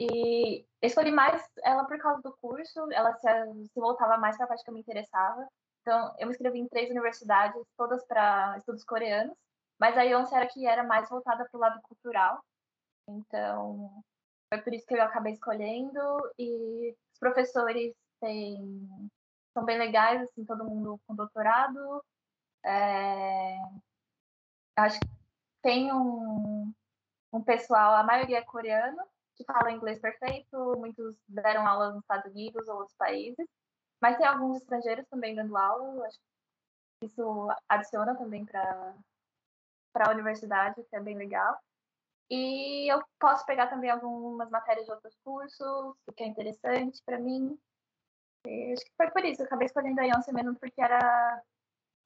E escolhi mais ela por causa do curso, ela se, se voltava mais para a parte que eu me interessava. Então, eu me inscrevi em três universidades, todas para estudos coreanos, mas a Yonsei era que era mais voltada para o lado cultural. Então, foi por isso que eu acabei escolhendo. E os professores têm, são bem legais, assim, todo mundo com doutorado. É, acho que tem um, um pessoal, a maioria é coreano, que fala inglês perfeito, muitos deram aula nos Estados Unidos ou outros países, mas tem alguns estrangeiros também dando aula, acho que isso adiciona também para a universidade, que é bem legal. E eu posso pegar também algumas matérias de outros cursos, o que é interessante para mim. E acho que foi por isso, eu acabei escolhendo a Yonsei mesmo porque era,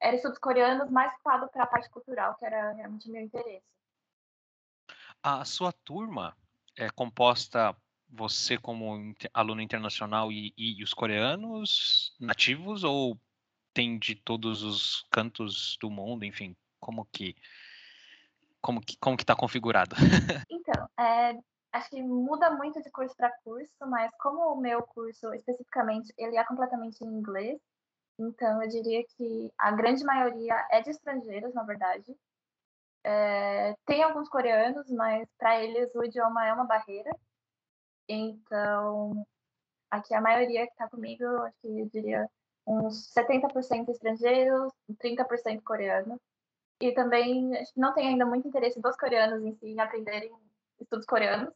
era estudos coreanos mais focado para a parte cultural, que era realmente meu interesse. A sua turma é composta você como aluno internacional e, e, os coreanos nativos ou tem de todos os cantos do mundo, enfim, como que como que como que está configurado? <laughs> Então, é, acho que muda muito de curso para curso, mas como o meu curso especificamente ele é completamente em inglês, então eu diria que a grande maioria é de estrangeiros, na verdade. É, tem alguns coreanos, mas para eles o idioma é uma barreira. Então, aqui a maioria que está comigo, acho que eu diria uns 70% estrangeiros, 30% coreanos. E também não tem ainda muito interesse dos coreanos em si em aprenderem estudos coreanos.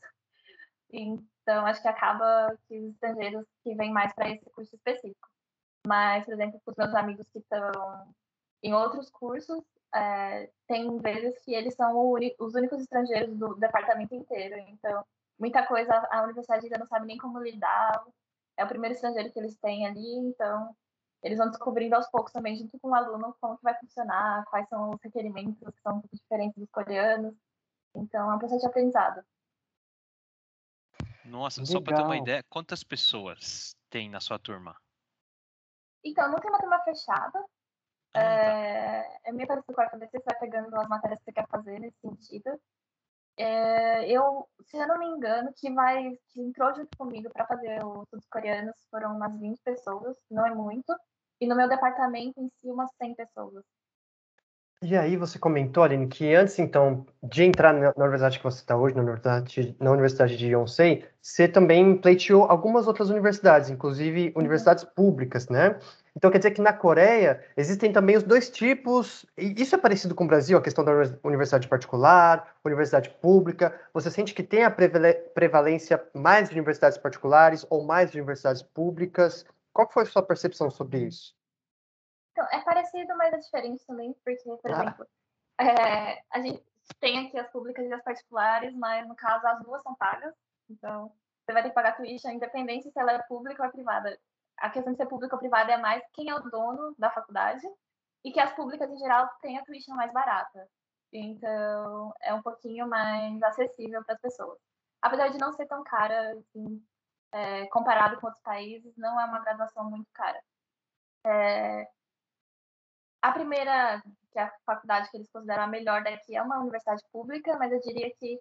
Então, acho que acaba que os estrangeiros que vêm mais para esse curso específico. Mas, por exemplo, os meus amigos que estão em outros cursos, é, tem vezes que eles são os únicos estrangeiros do departamento inteiro. Então, muita coisa a universidade ainda não sabe nem como lidar. É o primeiro estrangeiro que eles têm ali, então eles vão descobrindo aos poucos também, junto com o aluno, como que vai funcionar, quais são os requerimentos que são diferentes dos coreanos. Então, é um processo de aprendizado. Nossa, Legal. só para ter uma ideia, quantas pessoas tem na sua turma? Então, não tem uma turma fechada, ah, tá. é, é meio parecido com a cabeça, você vai pegando as matérias que você quer fazer nesse sentido. É, eu, se eu não me engano, que vai que entrou junto comigo para fazer os estudos coreanos foram umas 20 pessoas, não é muito. E no meu departamento em si, umas 100 pessoas. E aí você comentou, Aline, que antes, então, de entrar na, universidade que você está hoje, na universidade, na universidade de Yonsei, você também pleiteou algumas outras universidades, inclusive uhum. universidades públicas, né? Então quer dizer que na Coreia existem também os dois tipos, e isso é parecido com o Brasil, a questão da universidade particular, universidade pública. Você sente que tem a prevalência mais de universidades particulares ou mais de universidades públicas? Qual foi a sua percepção sobre isso? Então, é parecido, mas é diferente também, porque, por ah. exemplo, é, a gente tem aqui as públicas e as particulares, mas no caso as duas são pagas, então você vai ter que pagar tuition, independente se ela é pública ou é privada. A questão de ser pública ou privada é mais quem é o dono da faculdade e que as públicas, em geral, têm a tuition mais barata. Então, é um pouquinho mais acessível para as pessoas. Apesar de não ser tão cara, assim, é, comparado com outros países, não é uma graduação muito cara. É, a primeira, que é a faculdade que eles consideram a melhor daqui, é uma universidade pública, mas eu diria que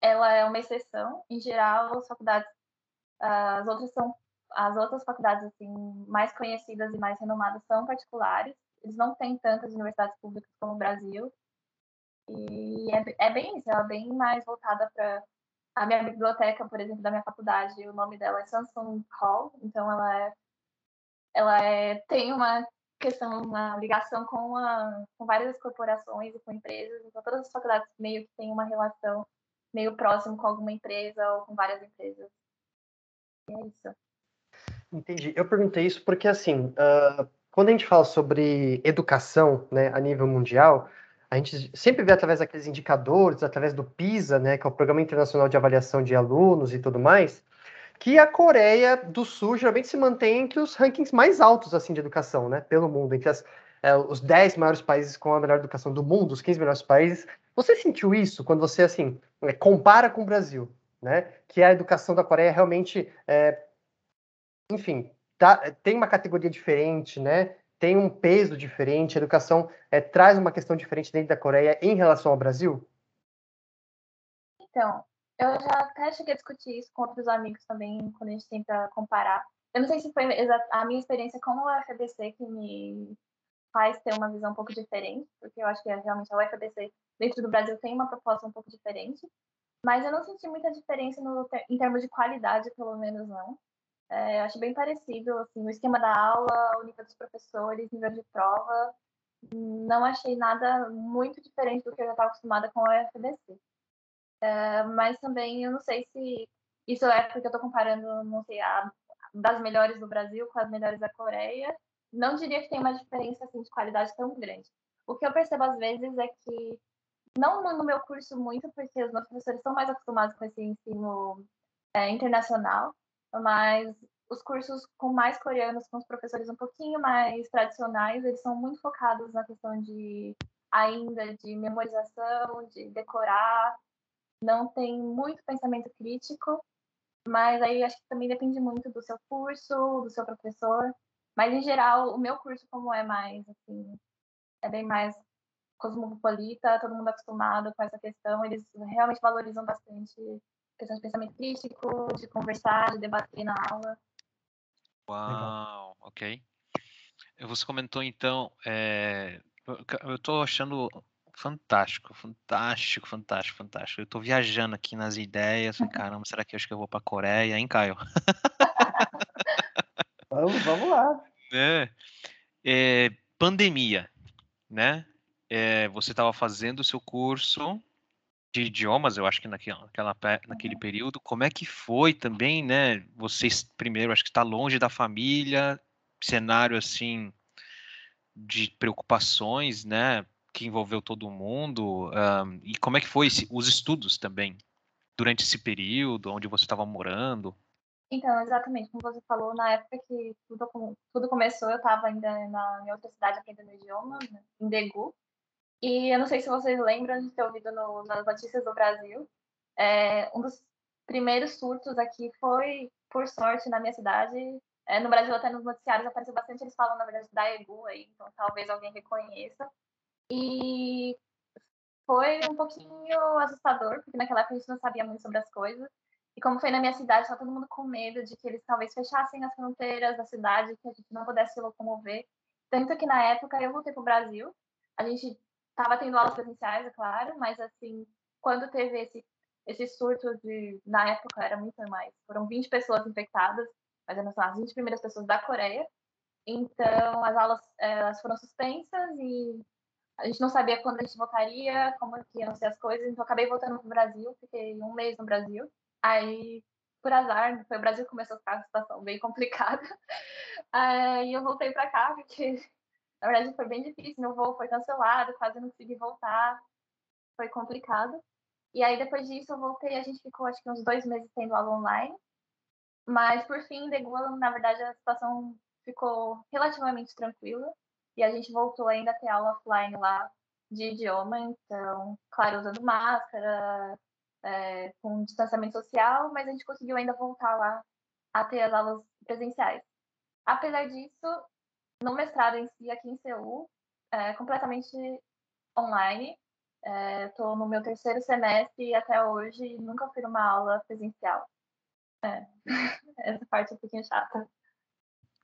ela é uma exceção. Em geral, as faculdades, as outras são as outras faculdades assim mais conhecidas e mais renomadas são particulares. Eles não têm tantas universidades públicas como o Brasil. E é, é bem isso, ela é bem mais voltada para a minha biblioteca, por exemplo, da minha faculdade, o nome dela é Samsung Hall, então ela é ela é, tem uma questão, uma ligação com, a, com várias corporações e com empresas. Então, todas as faculdades meio que têm uma relação meio próximo com alguma empresa ou com várias empresas. E é isso. Entendi. Eu perguntei isso porque, assim, uh, quando a gente fala sobre educação né, a nível mundial, a gente sempre vê através daqueles indicadores, através do PISA, né, que é o Programa Internacional de Avaliação de Alunos e tudo mais, que a Coreia do Sul geralmente se mantém entre os rankings mais altos assim de educação, né, pelo mundo, entre as é, os 10 maiores países com a melhor educação do mundo, os 15 melhores países. Você sentiu isso quando você, assim, é, compara com o Brasil, né? Que a educação da Coreia realmente, é, enfim, tá, tem uma categoria diferente, né? Tem um peso diferente, a educação é, traz uma questão diferente dentro da Coreia em relação ao Brasil? Então, eu já até cheguei a discutir isso com outros amigos também, quando a gente tenta comparar. Eu não sei se foi a minha experiência com o UFBC que me faz ter uma visão um pouco diferente, porque eu acho que realmente a UFBC dentro do Brasil tem uma proposta um pouco diferente, mas eu não senti muita diferença no, em termos de qualidade, pelo menos não. É, eu acho bem parecido, assim, o esquema da aula, o nível dos professores, nível de prova, não achei nada muito diferente do que eu já estava acostumada com a UFBC. É, mas também eu não sei se isso é porque eu estou comparando, não sei, a das melhores do Brasil com as melhores da Coreia. Não diria que tem uma diferença assim, de qualidade tão grande. O que eu percebo às vezes é que, não no meu curso muito, porque os meus professores estão mais acostumados com esse ensino é, internacional, mas os cursos com mais coreanos, com os professores um pouquinho mais tradicionais, eles são muito focados na questão de ainda de memorização, de decorar, não tem muito pensamento crítico, mas aí acho que também depende muito do seu curso, do seu professor. Mas em geral, o meu curso, como é mais assim, é bem mais cosmopolita, todo mundo acostumado com essa questão, eles realmente valorizam bastante a questão de pensamento crítico, de conversar, de debater na aula. Uau, ok. Você comentou então, é, eu estou achando fantástico, fantástico, fantástico, fantástico. Eu tô viajando aqui nas ideias. Caramba, será que eu acho que eu vou pra Coreia, hein, Caio? <laughs> vamos, vamos lá. É, é, pandemia, né? É, você estava fazendo o seu curso de idiomas, eu acho que naquela, naquela, naquele período. Como é que foi também, né? Vocês, primeiro, acho que está longe da família, cenário assim de preocupações, né? Que envolveu todo mundo? Um, e como é que foi esse, os estudos também durante esse período, onde você estava morando? Então, exatamente, como você falou, na época que tudo, tudo começou, eu estava ainda na minha outra cidade aprendendo idioma, né, em Daegu. E eu não sei se vocês lembram de ter ouvido no, nas notícias do Brasil, é, um dos primeiros surtos aqui foi, por sorte, na minha cidade. É, no Brasil, até nos noticiários apareceu bastante, eles falam, na verdade, da EGU aí, então talvez alguém reconheça. E foi um pouquinho assustador, porque naquela época a gente não sabia muito sobre as coisas. E como foi na minha cidade, estava todo mundo com medo de que eles talvez fechassem as fronteiras da cidade, que a gente não pudesse se locomover. Tanto que na época eu voltei para o Brasil, a gente estava tendo aulas presenciais, é claro, mas assim, quando teve esse, esse surto de. Na época era muito mais, foram 20 pessoas infectadas, mas eram as 20 primeiras pessoas da Coreia. Então as aulas elas foram suspensas e a gente não sabia quando a gente voltaria, como que iam ser as coisas, então acabei voltando para o Brasil, fiquei um mês no Brasil. Aí, por azar, foi o Brasil que começou a ficar uma situação bem complicada. <laughs> Aí eu voltei para cá, porque na verdade foi bem difícil, meu voo foi cancelado, quase não consegui voltar, foi complicado. E aí depois disso eu voltei, a gente ficou acho que uns dois meses tendo aula online. Mas por fim, de Gula, na verdade, a situação ficou relativamente tranquila. E a gente voltou ainda a ter aula offline lá de idioma, então, claro, usando máscara, é, com distanciamento social, mas a gente conseguiu ainda voltar lá a ter as aulas presenciais. Apesar disso, no mestrado em si, aqui em Seul, é completamente online. Estou é, no meu terceiro semestre e até hoje nunca fui numa aula presencial. É. <laughs> Essa parte é um pouquinho chata.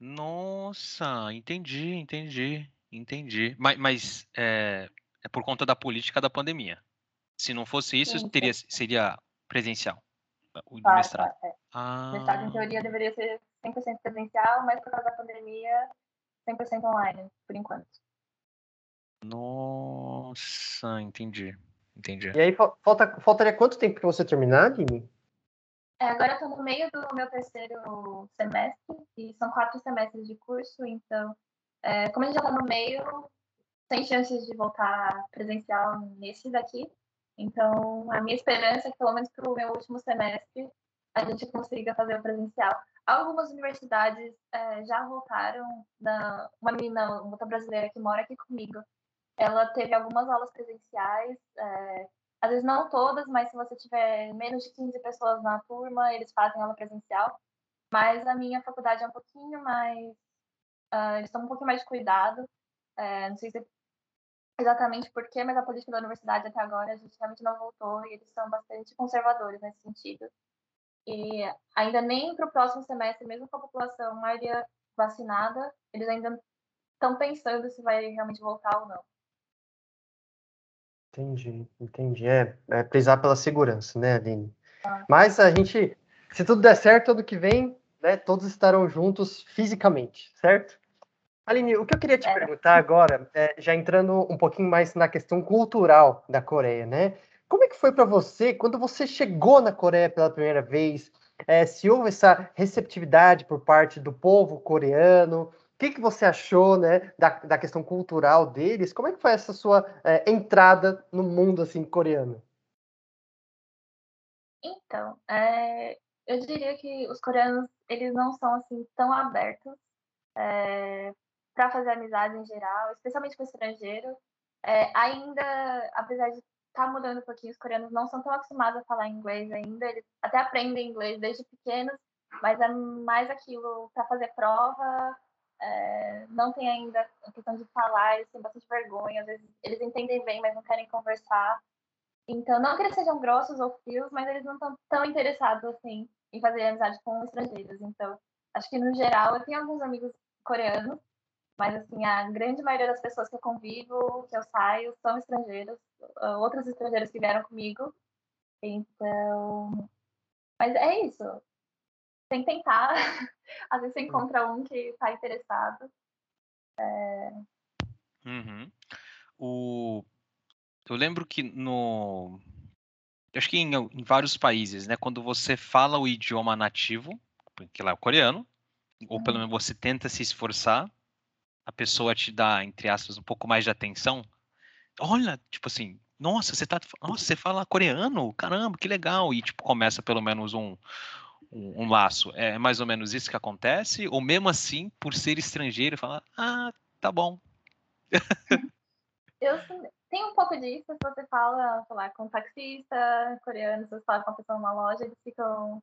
Nossa, entendi, entendi, entendi. Mas, mas é, é por conta da política da pandemia. Se não fosse isso, Sim, teria, seria presencial o claro, mestrado. Claro, é. ah. Mestrado, em teoria, deveria ser 100% presencial, mas por causa da pandemia, 100% online, por enquanto. Nossa, entendi. Entendi. E aí, falta, faltaria quanto tempo para você terminar, Aline? É, agora estou no meio do meu terceiro semestre, e são quatro semestres de curso, então, é, como a gente já está no meio, tem chances de voltar presencial nesse daqui. Então, a minha esperança é que, pelo menos para o meu último semestre, a gente consiga fazer o presencial. algumas universidades é, já voltaram. Da, uma menina, uma outra brasileira que mora aqui comigo, ela teve algumas aulas presenciais. É, às vezes não todas, mas se você tiver menos de 15 pessoas na turma, eles fazem aula presencial. Mas a minha faculdade é um pouquinho mais. Uh, eles estão um pouquinho mais de cuidado. É, não sei se exatamente por quê, mas a política da universidade até agora a gente realmente não voltou e eles são bastante conservadores nesse sentido. E ainda nem para o próximo semestre, mesmo com a população maioria vacinada, eles ainda estão pensando se vai realmente voltar ou não. Entendi, entendi. É, é prezar pela segurança, né, Aline? Ah. Mas a gente, se tudo der certo, ano que vem, né, todos estarão juntos fisicamente, certo? Aline, o que eu queria te é. perguntar agora, é, já entrando um pouquinho mais na questão cultural da Coreia, né? Como é que foi para você quando você chegou na Coreia pela primeira vez? É, se houve essa receptividade por parte do povo coreano? Que, que você achou né, da, da questão cultural deles? Como é que foi essa sua é, entrada no mundo assim coreano? Então, é, eu diria que os coreanos eles não são assim tão abertos é, para fazer amizade em geral, especialmente com estrangeiro. Ainda, apesar de tá mudando um pouquinho. Os coreanos não são tão acostumados a falar inglês ainda. Eles até aprendem inglês desde pequenos, mas é mais aquilo para fazer prova. É, não tem ainda a questão de falar, eles têm bastante vergonha. Às vezes eles entendem bem, mas não querem conversar. Então, não que eles sejam grossos ou frios, mas eles não estão tão interessados assim em fazer amizade com estrangeiros. Então, acho que no geral, eu tenho alguns amigos coreanos mas, assim, a grande maioria das pessoas que eu convivo, que eu saio, são estrangeiros, ah, outros estrangeiros que vieram comigo. Então. Mas é isso. Tem que tentar. <laughs> <laughs> Às vezes você encontra um que está interessado. É... Uhum. O... Eu lembro que no. Acho que em, em, vários países, né? Quando você fala o idioma nativo, que lá é o coreano, ou pelo uhum. menos você tenta se esforçar, a pessoa te dá, entre aspas, um pouco mais de atenção, olha, tipo assim, nossa, você tá, nossa, você fala coreano? Caramba, que legal. E tipo começa pelo menos um um, laço. É mais ou menos isso que acontece? Ou mesmo assim, por ser estrangeiro, fala, ah, tá bom. Eu tem um pouco disso, se você fala, sei lá, com um taxista coreano, se você fala com uma pessoa numa loja, eles ficam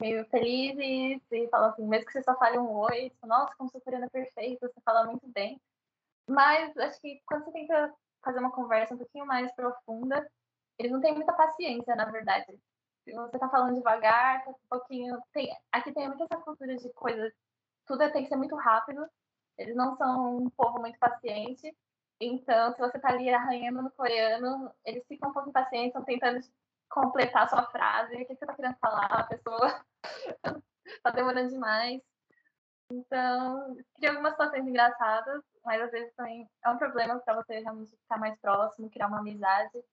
meio felizes e falam assim, mesmo que você só fale um oi, tipo, nossa, como sua coreana é perfeita, você fala muito bem. Mas acho que quando você tenta fazer uma conversa um pouquinho mais profunda, eles não têm muita paciência, na verdade. Você tá falando devagar, tá um pouquinho. Tem, aqui tem muita essa cultura de coisas, tudo tem que ser muito rápido. Eles não são um povo muito paciente. Então, se você tá ali arranhando no coreano, eles ficam um pouco impacientes, estão tentando completar a sua frase, o que você está querendo falar, a pessoa está <laughs> demorando demais. Então, cria algumas situações engraçadas, mas às vezes também é um problema para você realmente ficar mais próximo, criar uma amizade.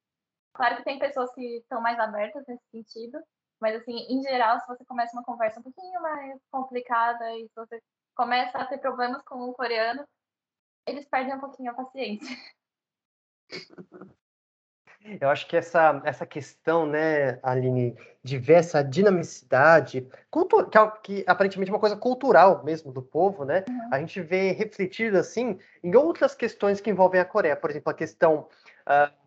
Claro que tem pessoas que estão mais abertas nesse sentido, mas assim, em geral, se você começa uma conversa um pouquinho mais complicada e se você começa a ter problemas com o coreano, eles perdem um pouquinho a paciência. <laughs> Eu acho que essa, essa questão, né, Aline, de ver essa dinamicidade, cultu que, é, que aparentemente é uma coisa cultural mesmo do povo, né? Uhum. A gente vê refletido assim em outras questões que envolvem a Coreia. Por exemplo, a questão uh,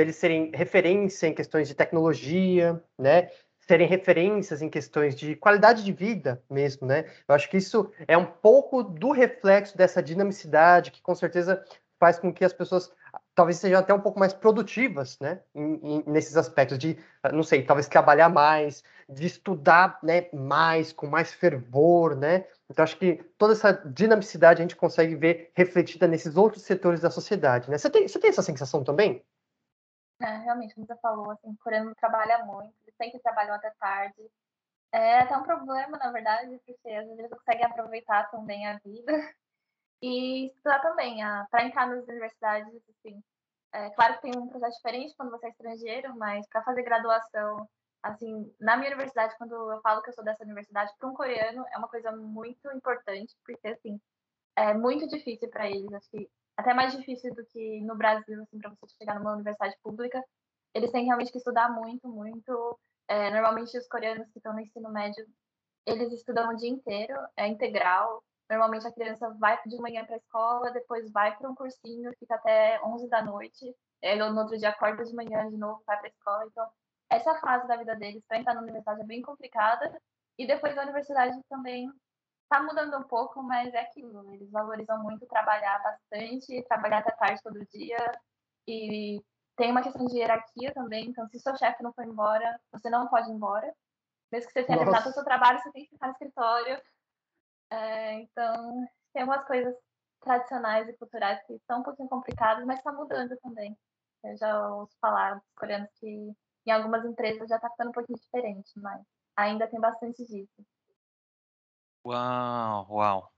deles serem referência em questões de tecnologia, né? Serem referências em questões de qualidade de vida mesmo, né? Eu acho que isso é um pouco do reflexo dessa dinamicidade que com certeza faz com que as pessoas talvez sejam até um pouco mais produtivas, né, em, em, nesses aspectos de, não sei, talvez trabalhar mais, de estudar, né, mais, com mais fervor, né, então acho que toda essa dinamicidade a gente consegue ver refletida nesses outros setores da sociedade, né, você tem, você tem essa sensação também? É, realmente, como você falou, assim, o coreano trabalha muito, eles sempre trabalham até tarde, é até um problema, na verdade, porque às vezes eles conseguem aproveitar também a vida, <laughs> e estudar também, para entrar nas universidades, assim, é, claro que tem um processo diferente quando você é estrangeiro, mas para fazer graduação, assim, na minha universidade, quando eu falo que eu sou dessa universidade, para um coreano é uma coisa muito importante, porque, assim, é muito difícil para eles, acho que até mais difícil do que no Brasil, assim, para você chegar numa universidade pública. Eles têm realmente que estudar muito, muito. É, normalmente os coreanos que estão no ensino médio eles estudam o dia inteiro, é integral. Normalmente a criança vai de manhã para a escola, depois vai para um cursinho, fica até 11 da noite. Ele no outro dia acorda de manhã de novo, vai para a escola. Então, essa fase da vida deles para entrar na universidade é bem complicada. E depois a universidade também está mudando um pouco, mas é aquilo. Eles valorizam muito trabalhar bastante, trabalhar até tarde todo dia. E tem uma questão de hierarquia também. Então, se seu chefe não for embora, você não pode ir embora. Mesmo que você tenha terminado o seu trabalho, você tem que ficar no escritório. É, então, tem algumas coisas tradicionais e culturais que são um pouquinho complicadas, mas está mudando também. Eu já ouço falar dos coreanos que em algumas empresas já está ficando um pouquinho diferente, mas ainda tem bastante disso. Uau, uau.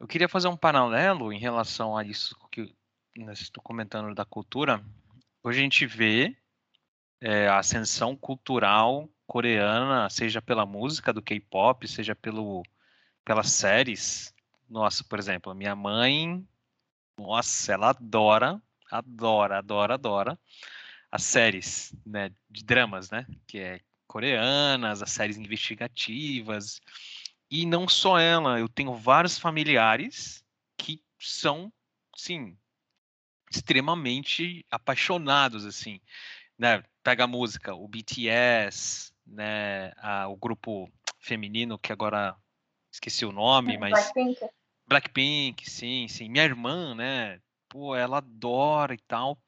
Eu queria fazer um paralelo em relação a isso que né, estou comentando da cultura. Hoje a gente vê é, a ascensão cultural coreana, seja pela música do K-pop, seja pelo, pelas séries. Nossa, por exemplo, minha mãe, nossa, ela adora, adora, adora, adora as séries, né, de dramas, né, que é coreanas, as séries investigativas. E não só ela, eu tenho vários familiares que são, sim, extremamente apaixonados, assim, né? Pega a música, o BTS, né, a, o grupo feminino que agora esqueci o nome, mas Blackpink. Blackpink, sim, sim. Minha irmã, né, pô, ela adora e tal.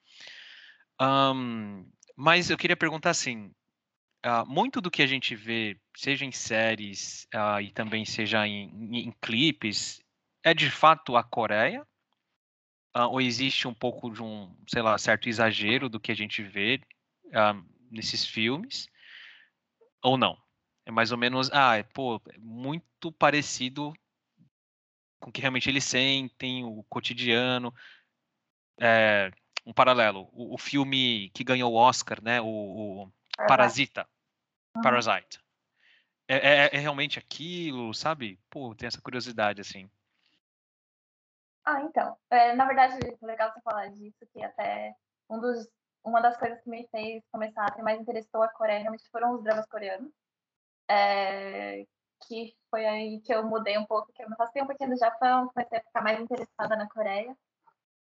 Um, mas eu queria perguntar assim, uh, muito do que a gente vê, seja em séries uh, e também seja em, em, em, clipes, é de fato a Coreia? Uh, ou existe um pouco de um, sei lá, certo exagero do que a gente vê nesses filmes? Ou não? É mais ou menos, ah, é, pô, é muito parecido com o que realmente eles sentem, o cotidiano. É, um paralelo, o, o, filme que ganhou o Oscar, né, o, o Parasita. Parasite. É, é, é, realmente aquilo, sabe? Pô, tem essa curiosidade, assim. Ah, então. É, na verdade, legal você falar disso, que até um dos uma das coisas que me fez começar a ter mais interesse pela Coreia realmente foram os dramas coreanos. É, que foi aí que eu mudei um pouco, que eu me afastei um pouquinho do Japão, comecei a ficar mais interessada na Coreia.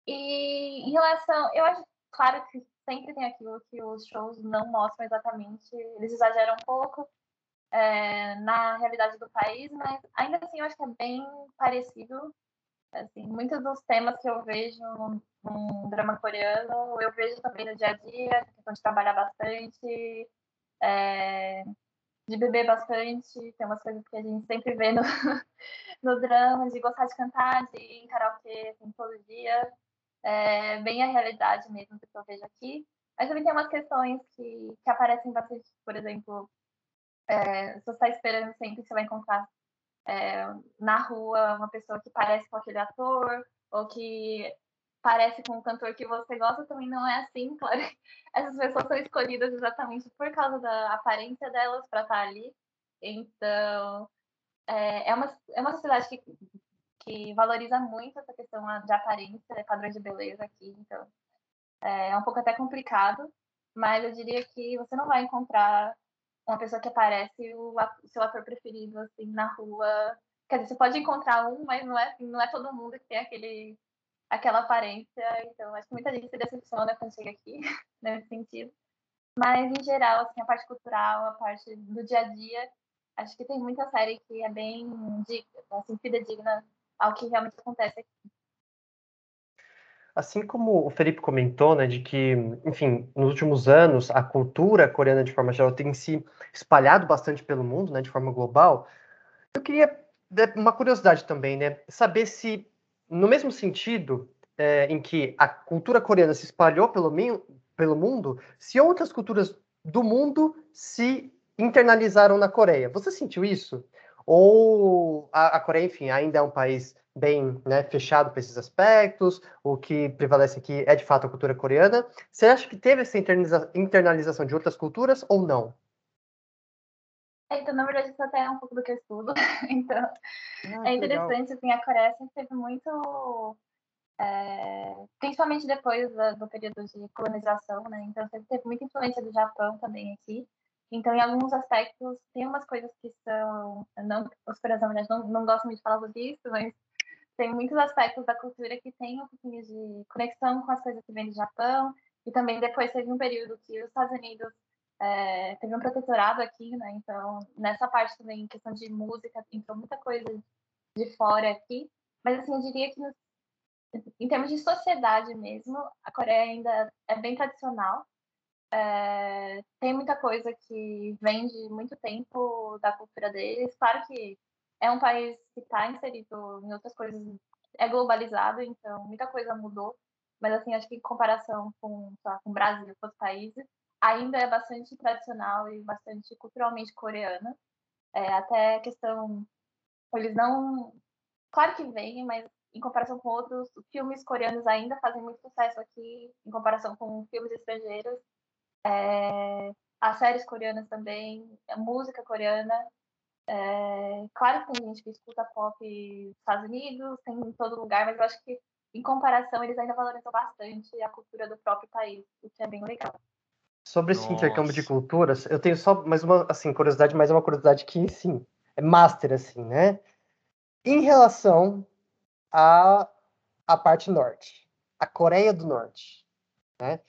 E em relação, eu acho, claro que sempre tem aquilo que os shows não mostram exatamente, eles exageram um pouco é, na realidade do país, mas ainda assim eu acho que é bem parecido Assim, muitos dos temas que eu vejo num drama coreano, eu vejo também no dia a dia, questão de trabalhar bastante, é, de beber bastante, tem umas coisas que a gente sempre vê no, <laughs> no drama, de gostar de cantar, de ir em karaokê assim, todo dia. É bem a realidade mesmo do que eu vejo aqui. Mas também tem umas questões que, que aparecem bastante, por exemplo, é, você está esperando sempre você vai encontrar é, na rua uma pessoa que parece com aquele ator ou que parece com o cantor que você gosta também não é assim, <laughs> claro. Essas pessoas são escolhidas exatamente por causa da aparência delas para estar tá ali. Então, é, é, uma, é uma sociedade que, que valoriza muito essa questão de aparência, padrões de beleza aqui. Então, é, é um pouco até complicado, mas eu diria que você não vai encontrar uma pessoa que aparece o, o, seu ator preferido assim na rua. Quer dizer, você pode encontrar um, mas não é assim, não é todo mundo que tem aquele aquela aparência. Então, acho que muita gente se decepciona quando chega aqui <laughs> nesse sentido. Mas em geral, assim, a parte cultural, a parte do dia a dia, acho que tem muita série que é bem assim, fidedigna ao que realmente acontece aqui. Assim como o Felipe comentou, né, de que, enfim, nos últimos anos a cultura coreana de forma geral tem se espalhado bastante pelo mundo, né, de forma global, eu queria uma curiosidade também, né, saber se no mesmo sentido é, em que a cultura coreana se espalhou pelo, pelo mundo, se outras culturas do mundo se internalizaram na Coreia. Você sentiu isso? Ou a, a Coreia, enfim, ainda é um país bem né, fechado para esses aspectos, o que prevalece aqui é de fato a cultura coreana. Você acha que teve essa internaliza internalização de outras culturas ou não? É, então, na verdade, isso até é um pouco do que eu estudo. <laughs> então, ah, é interessante, assim, a Coreia sempre teve muito... É, principalmente depois do, do período de colonização, né? Então, sempre teve muita influência do Japão também aqui. Então, em alguns aspectos, tem umas coisas que são. Não, os verdade, não, não gostam muito de falar sobre isso, mas tem muitos aspectos da cultura que tem um pouquinho de conexão com as coisas que vêm do Japão. E também depois teve um período que os Estados Unidos é, teve um protetorado aqui, né? Então, nessa parte também, em questão de música, entrou muita coisa de fora aqui. Mas, assim, eu diria que nos, em termos de sociedade mesmo, a Coreia ainda é bem tradicional. É, tem muita coisa que vem de muito tempo da cultura deles. Claro que é um país que está inserido em outras coisas, é globalizado, então muita coisa mudou. Mas, assim, acho que em comparação com, lá, com o Brasil e outros países, ainda é bastante tradicional e bastante culturalmente coreana. É, até a questão. Eles não. Claro que vem, mas em comparação com outros filmes coreanos ainda fazem muito sucesso aqui, em comparação com filmes estrangeiros. É, as séries coreanas também, a música coreana. É, claro que tem gente que escuta pop nos Estados Unidos, tem em todo lugar, mas eu acho que, em comparação, eles ainda valorizam bastante a cultura do próprio país, o que é bem legal. Sobre esse Nossa. intercâmbio de culturas, eu tenho só mais uma assim, curiosidade, mas é uma curiosidade que, sim, é master, assim, né? Em relação à, à parte norte, a Coreia do Norte, né?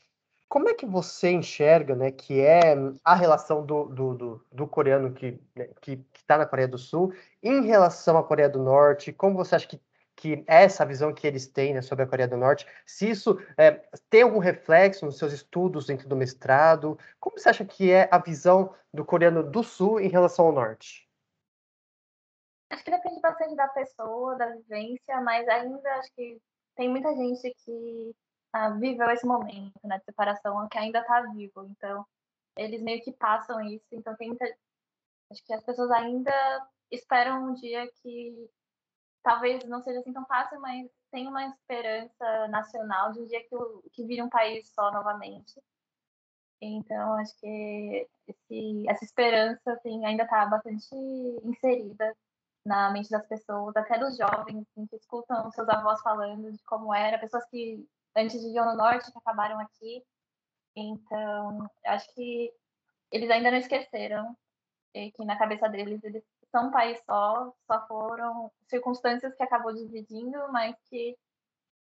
Como é que você enxerga, né, que é a relação do, do, do, do coreano que né, que está na Coreia do Sul em relação à Coreia do Norte? Como você acha que que é essa visão que eles têm né, sobre a Coreia do Norte, se isso é, tem algum reflexo nos seus estudos dentro do mestrado, como você acha que é a visão do coreano do Sul em relação ao Norte? Acho que depende bastante da pessoa, da vivência, mas ainda acho que tem muita gente que ah, viveu esse momento né, de separação, que ainda está vivo. Então, eles meio que passam isso. Então, tem acho que as pessoas ainda esperam um dia que talvez não seja assim tão fácil, mas tem uma esperança nacional de um dia que, o, que vire um país só novamente. Então, acho que esse, essa esperança assim, ainda está bastante inserida na mente das pessoas, até dos jovens assim, que escutam seus avós falando de como era, pessoas que antes viviam no norte, que acabaram aqui. Então, acho que eles ainda não esqueceram que na cabeça deles eles são um país só, só foram circunstâncias que acabou dividindo, mas que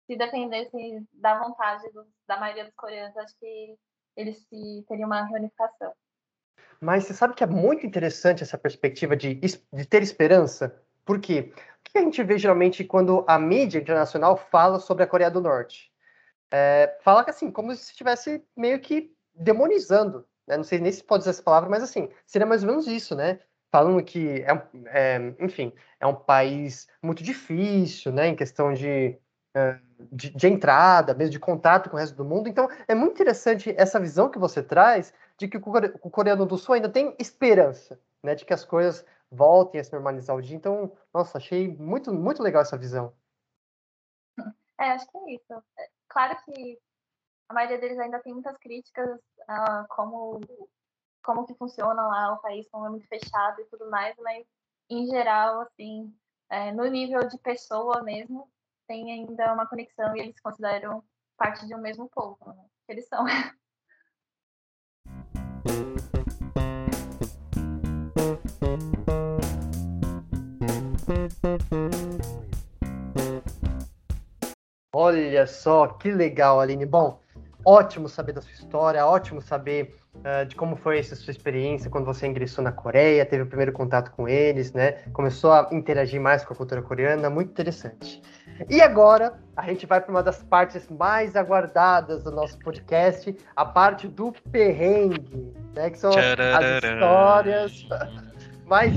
se dependesse da vontade do, da maioria dos coreanos, acho que eles se, teriam uma reunificação. Mas você sabe que é muito interessante essa perspectiva de, de ter esperança? Por quê? O que a gente vê geralmente quando a mídia internacional fala sobre a Coreia do Norte? É, fala que assim, como se estivesse meio que demonizando. Né? Não sei nem se pode usar essa palavra, mas assim, seria mais ou menos isso, né? Falando que, é, é enfim, é um país muito difícil, né? Em questão de, é, de, de, entrada, mesmo de contato com o resto do mundo. Então, é muito interessante essa visão que você traz de que o coreano do Sul ainda tem esperança, né? De que as coisas voltem a se normalizar o dia. Então, nossa, achei muito, muito legal essa visão. É, acho que é isso. Claro que a maioria deles ainda tem muitas críticas a como como que funciona lá o país, como é muito fechado e tudo mais, mas em geral, assim, é, no nível de pessoa mesmo, tem ainda uma conexão e eles consideram parte de um mesmo povo, né? Eles são. <laughs> Olha só, que legal, Aline. Bom, ótimo saber da sua história, ótimo saber uh, de como foi essa sua experiência quando você ingressou na Coreia, teve o primeiro contato com eles, né? Começou a interagir mais com a cultura coreana, muito interessante. E agora, a gente vai para uma das partes mais aguardadas do nosso podcast, a parte do perrengue, né? Que são as histórias <laughs> mais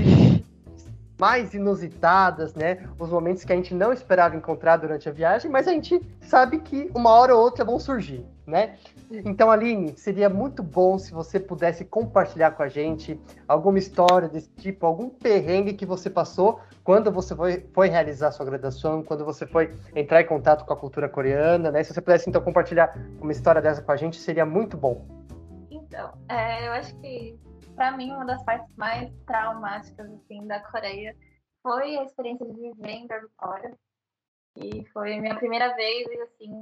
mais inusitadas, né? Os momentos que a gente não esperava encontrar durante a viagem, mas a gente sabe que uma hora ou outra vão surgir, né? Então, Aline, seria muito bom se você pudesse compartilhar com a gente alguma história desse tipo, algum perrengue que você passou quando você foi, foi realizar sua graduação, quando você foi entrar em contato com a cultura coreana, né? Se você pudesse, então, compartilhar uma história dessa com a gente, seria muito bom. Então, é, eu acho que para mim, uma das partes mais traumáticas assim, da Coreia foi a experiência de viver em dormitório. E foi minha primeira vez, e assim,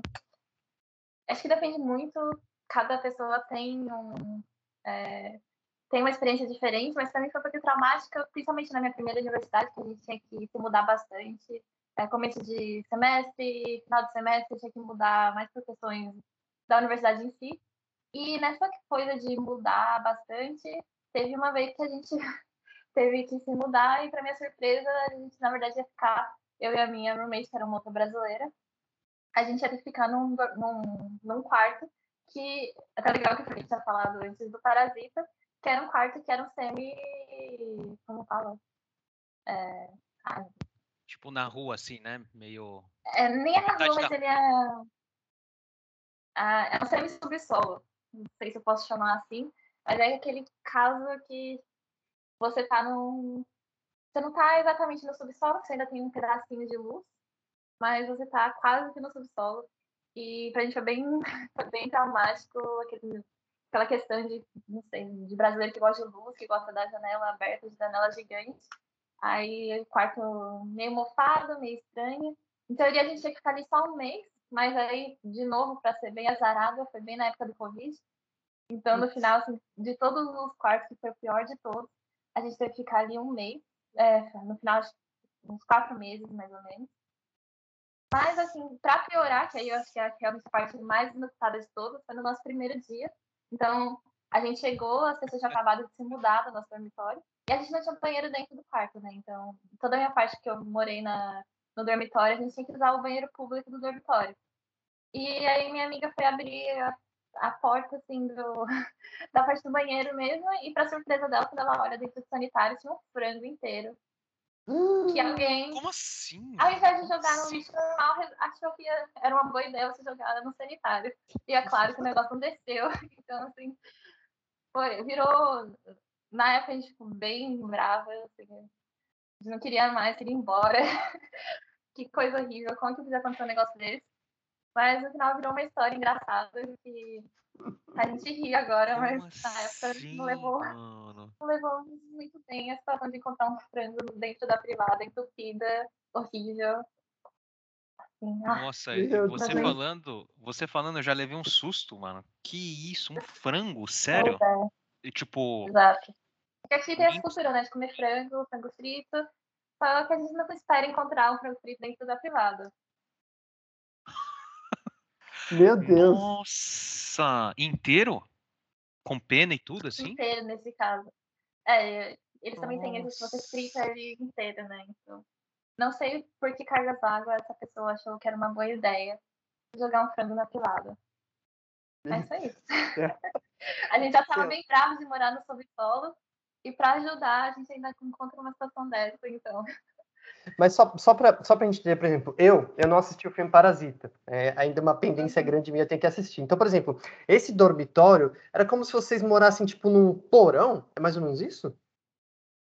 acho que depende muito, cada pessoa tem um, é, tem uma experiência diferente, mas para mim foi pouquinho traumática, principalmente na minha primeira universidade, que a gente tinha que se mudar bastante. É, começo de semestre, final de semestre, tinha que mudar mais por questões da universidade em si. E nessa coisa de mudar bastante, teve uma vez que a gente <laughs> teve que se mudar e, para minha surpresa, a gente, na verdade, ia ficar, eu e a minha roommate, que era uma outra brasileira, a gente ia ficar num, num, num quarto que, até legal que a gente tinha falado antes do Parasita, que era um quarto que era um semi, como fala? É, tipo na rua, assim, né? Meio. É, nem é na rua, mas ele é. Ah, é um semi-subsolo. Não sei se eu posso chamar assim. Mas é aquele caso que você tá num. Você não tá exatamente no subsolo, você ainda tem um pedacinho de luz, mas você tá quase que no subsolo. E pra gente foi bem, <laughs> bem traumático aquele, aquela questão de, não sei, de brasileiro que gosta de luz, que gosta da janela aberta, de janela gigante. Aí o quarto meio mofado, meio estranho. Em teoria a gente tinha que ficar ali só um mês, mas aí, de novo, para ser bem azarada, foi bem na época do Covid. Então, no final, assim, de todos os quartos, que foi o pior de todos, a gente teve que ficar ali um mês, é, no final, uns quatro meses, mais ou menos. Mas, assim, para piorar, que aí eu acho que é a parte mais inusitada de todas, foi no nosso primeiro dia. Então, a gente chegou, as pessoas já acabaram de se mudar do nosso dormitório, e a gente não tinha banheiro dentro do quarto, né? Então, toda a minha parte que eu morei na, no dormitório, a gente tinha que usar o banheiro público do dormitório. E aí minha amiga foi abrir a, a porta, assim, do, <laughs> da parte do banheiro mesmo, e para surpresa dela, quando ela olha dentro do sanitário, tinha um frango inteiro. Hum, que alguém. Como assim? Ao invés de jogar no lixo normal, achou que era uma boa ideia você jogar no sanitário. E é claro que o negócio não desceu. <laughs> Então, assim, foi, virou. Na época a gente ficou bem brava. Assim, a gente não queria mais, queria ir embora. <laughs> que coisa horrível. Como que podia acontecer um negócio desse? Mas no final virou uma história engraçada que a gente ri agora, Como mas assim, na época assim, não levou, mano? não levou muito bem a situação de encontrar um frango dentro da privada, entupida, horrível. Assim, Nossa, você falando, você falando, eu já levei um susto, mano. Que isso, um frango, sério? É. tipo. Exato. Porque aqui tem essa cultura, né, de comer frango, frango frito. Só que a gente não espera encontrar um frango frito dentro da privada. Meu Deus. Nossa, inteiro? Com pena e tudo, assim? Inteiro, nesse caso. É, eles também Nossa. têm esse você frita ele inteiro, né? Então, não sei por que cargas d'água essa pessoa achou que era uma boa ideia jogar um frango na privada. Mas foi isso. É. <laughs> a gente já estava é. bem bravo de morar no subsolo e para ajudar a gente ainda encontra uma situação dessa, então. Mas só, só para só a gente entender, por exemplo, eu, eu não assisti o filme Parasita. É, ainda uma pendência uhum. grande minha, eu tenho que assistir. Então, por exemplo, esse dormitório era como se vocês morassem, tipo, num porão? É mais ou menos isso?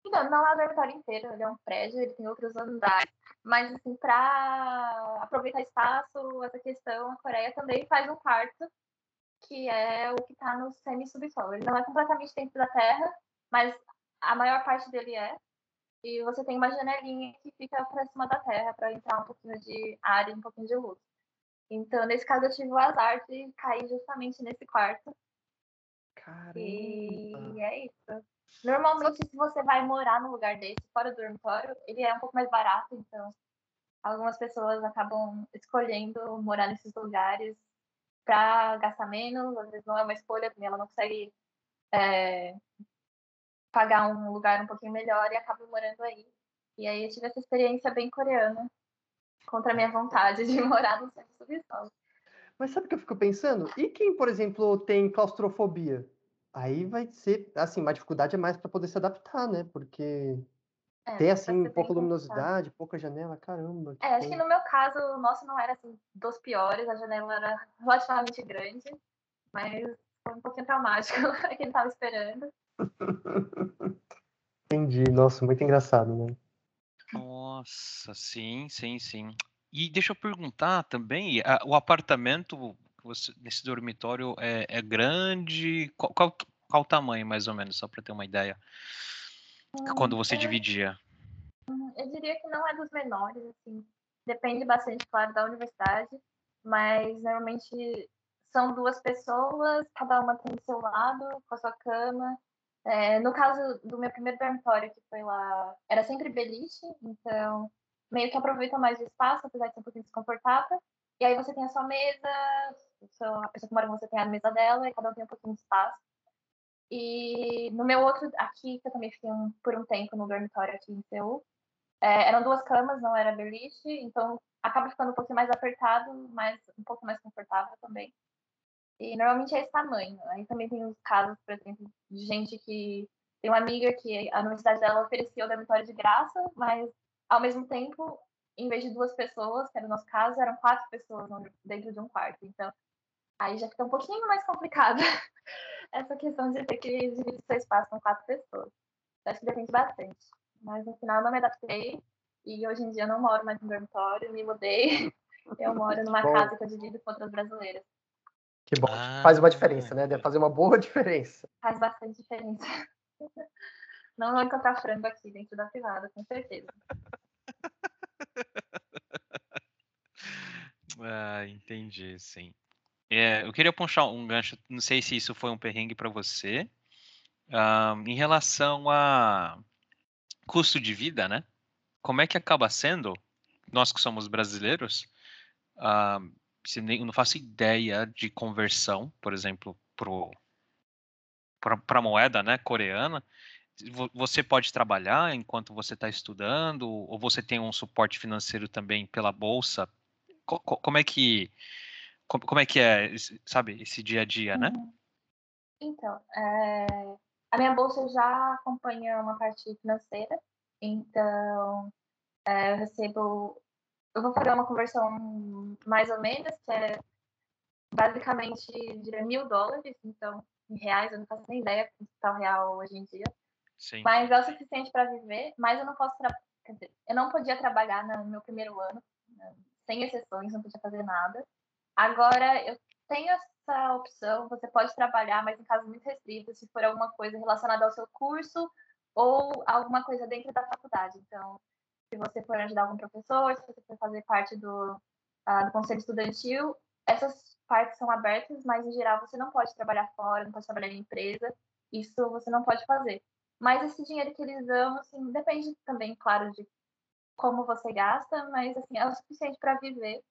Não, não é o dormitório inteiro, ele é um prédio, ele tem outros andares. Mas, assim, para aproveitar espaço, essa questão, a Coreia também faz um quarto, que é o que está no semi-subsolo. Ele não é completamente dentro da terra, mas a maior parte dele é. E você tem uma janelinha que fica para cima da terra para entrar um pouquinho de ar e um pouquinho de luz. Então, nesse caso, eu tive o azar de cair justamente nesse quarto. Caramba. E é isso. Normalmente, se você vai morar num lugar desse, fora do dormitório, ele é um pouco mais barato, então algumas pessoas acabam escolhendo morar nesses lugares para gastar menos, às vezes não é uma escolha, porque ela não consegue é, pagar um lugar um pouquinho melhor e acabo morando aí. E aí eu tive essa experiência bem coreana, contra a minha vontade de <laughs> morar no centro subsolo. Mas sabe o que eu fico pensando? E quem, por exemplo, tem claustrofobia? Aí vai ser, assim, uma dificuldade a mais para poder se adaptar, né? Porque é, tem, assim, pouca luminosidade, pouca janela, caramba. É, acho que no meu caso, o nosso não era, assim, dos piores, a janela era <laughs> relativamente grande, mas foi um pouquinho traumático, <laughs> quem não estava esperando. Entendi. Nossa, muito engraçado, né? Nossa, sim, sim, sim. E deixa eu perguntar também, a, o apartamento você, nesse dormitório é, é grande? Qual, qual, qual, o tamanho, mais ou menos, só para ter uma ideia? Hum, Quando você é, dividia? Eu diria que não é dos menores, assim. Depende bastante, claro, da universidade, mas normalmente são duas pessoas, cada uma tem seu lado, com a sua cama, É, no caso do meu primeiro dormitório, que foi lá, era sempre beliche, então meio que aproveita mais o espaço, apesar de ser um pouquinho desconfortável. E aí você tem a sua mesa, a pessoa que mora com você tem a mesa dela, e cada um tem um pouquinho de espaço. E no meu outro, aqui, que eu também fiquei um, por um tempo no dormitório aqui em Seul, é, eram duas camas, não era beliche, então acaba ficando um pouquinho mais apertado, mas um pouco mais confortável também. E normalmente é esse tamanho. Aí também tem os casos, por exemplo, de gente que tem uma amiga que a universidade dela oferecia o dormitório de graça, mas ao mesmo tempo, em vez de duas pessoas, que era o nosso caso, eram quatro pessoas dentro de um quarto. Então, aí já fica um pouquinho mais complicado <laughs> essa questão de ter que dividir seu espaço com quatro pessoas. acho que depende bastante. Mas no final eu não me adaptei e hoje em dia eu não moro mais no dormitório, me mudei. <laughs> Eu moro numa Bom. casa que eu divido com outras brasileiras. Que bom. Ah, Faz uma diferença, né? Deve fazer uma boa <laughs> diferença. Faz bastante diferença. <laughs> Não vou encontrar frango aqui dentro da privada, com certeza. <laughs> ah, entendi, sim. É, eu queria puxar um gancho, não sei se isso foi um perrengue para você, uh, em relação a custo de vida, né? Como é que acaba sendo, nós que somos brasileiros, uh, eu não faço ideia de conversão, por exemplo, para a moeda né, coreana, você pode trabalhar enquanto você está estudando, ou você tem um suporte financeiro também pela bolsa? Como é que como é que é, sabe, esse dia a dia, né? Uhum. Então, é, a minha bolsa já acompanha uma parte financeira, então é, eu recebo, eu vou fazer uma conversão mais ou menos, que é basicamente, diria, mil dólares, então, em reais, eu não faço nem ideia quanto está o real hoje em dia. Sim. Mas é o suficiente para viver, mas eu não posso, quer dizer, eu não podia trabalhar no meu primeiro ano, sem exceções, não podia fazer nada. Agora, eu tenho essa opção, você pode trabalhar, mas em casos muito restritos, se for alguma coisa relacionada ao seu curso ou alguma coisa dentro da faculdade. Então, se você for ajudar algum professor, se você for fazer parte do, uh, do conselho estudantil, essas partes são abertas, mas em geral você não pode trabalhar fora, não pode trabalhar em empresa, isso você não pode fazer. Mas esse dinheiro que eles dão, assim, depende também, claro, de como você gasta, mas assim, é o suficiente para viver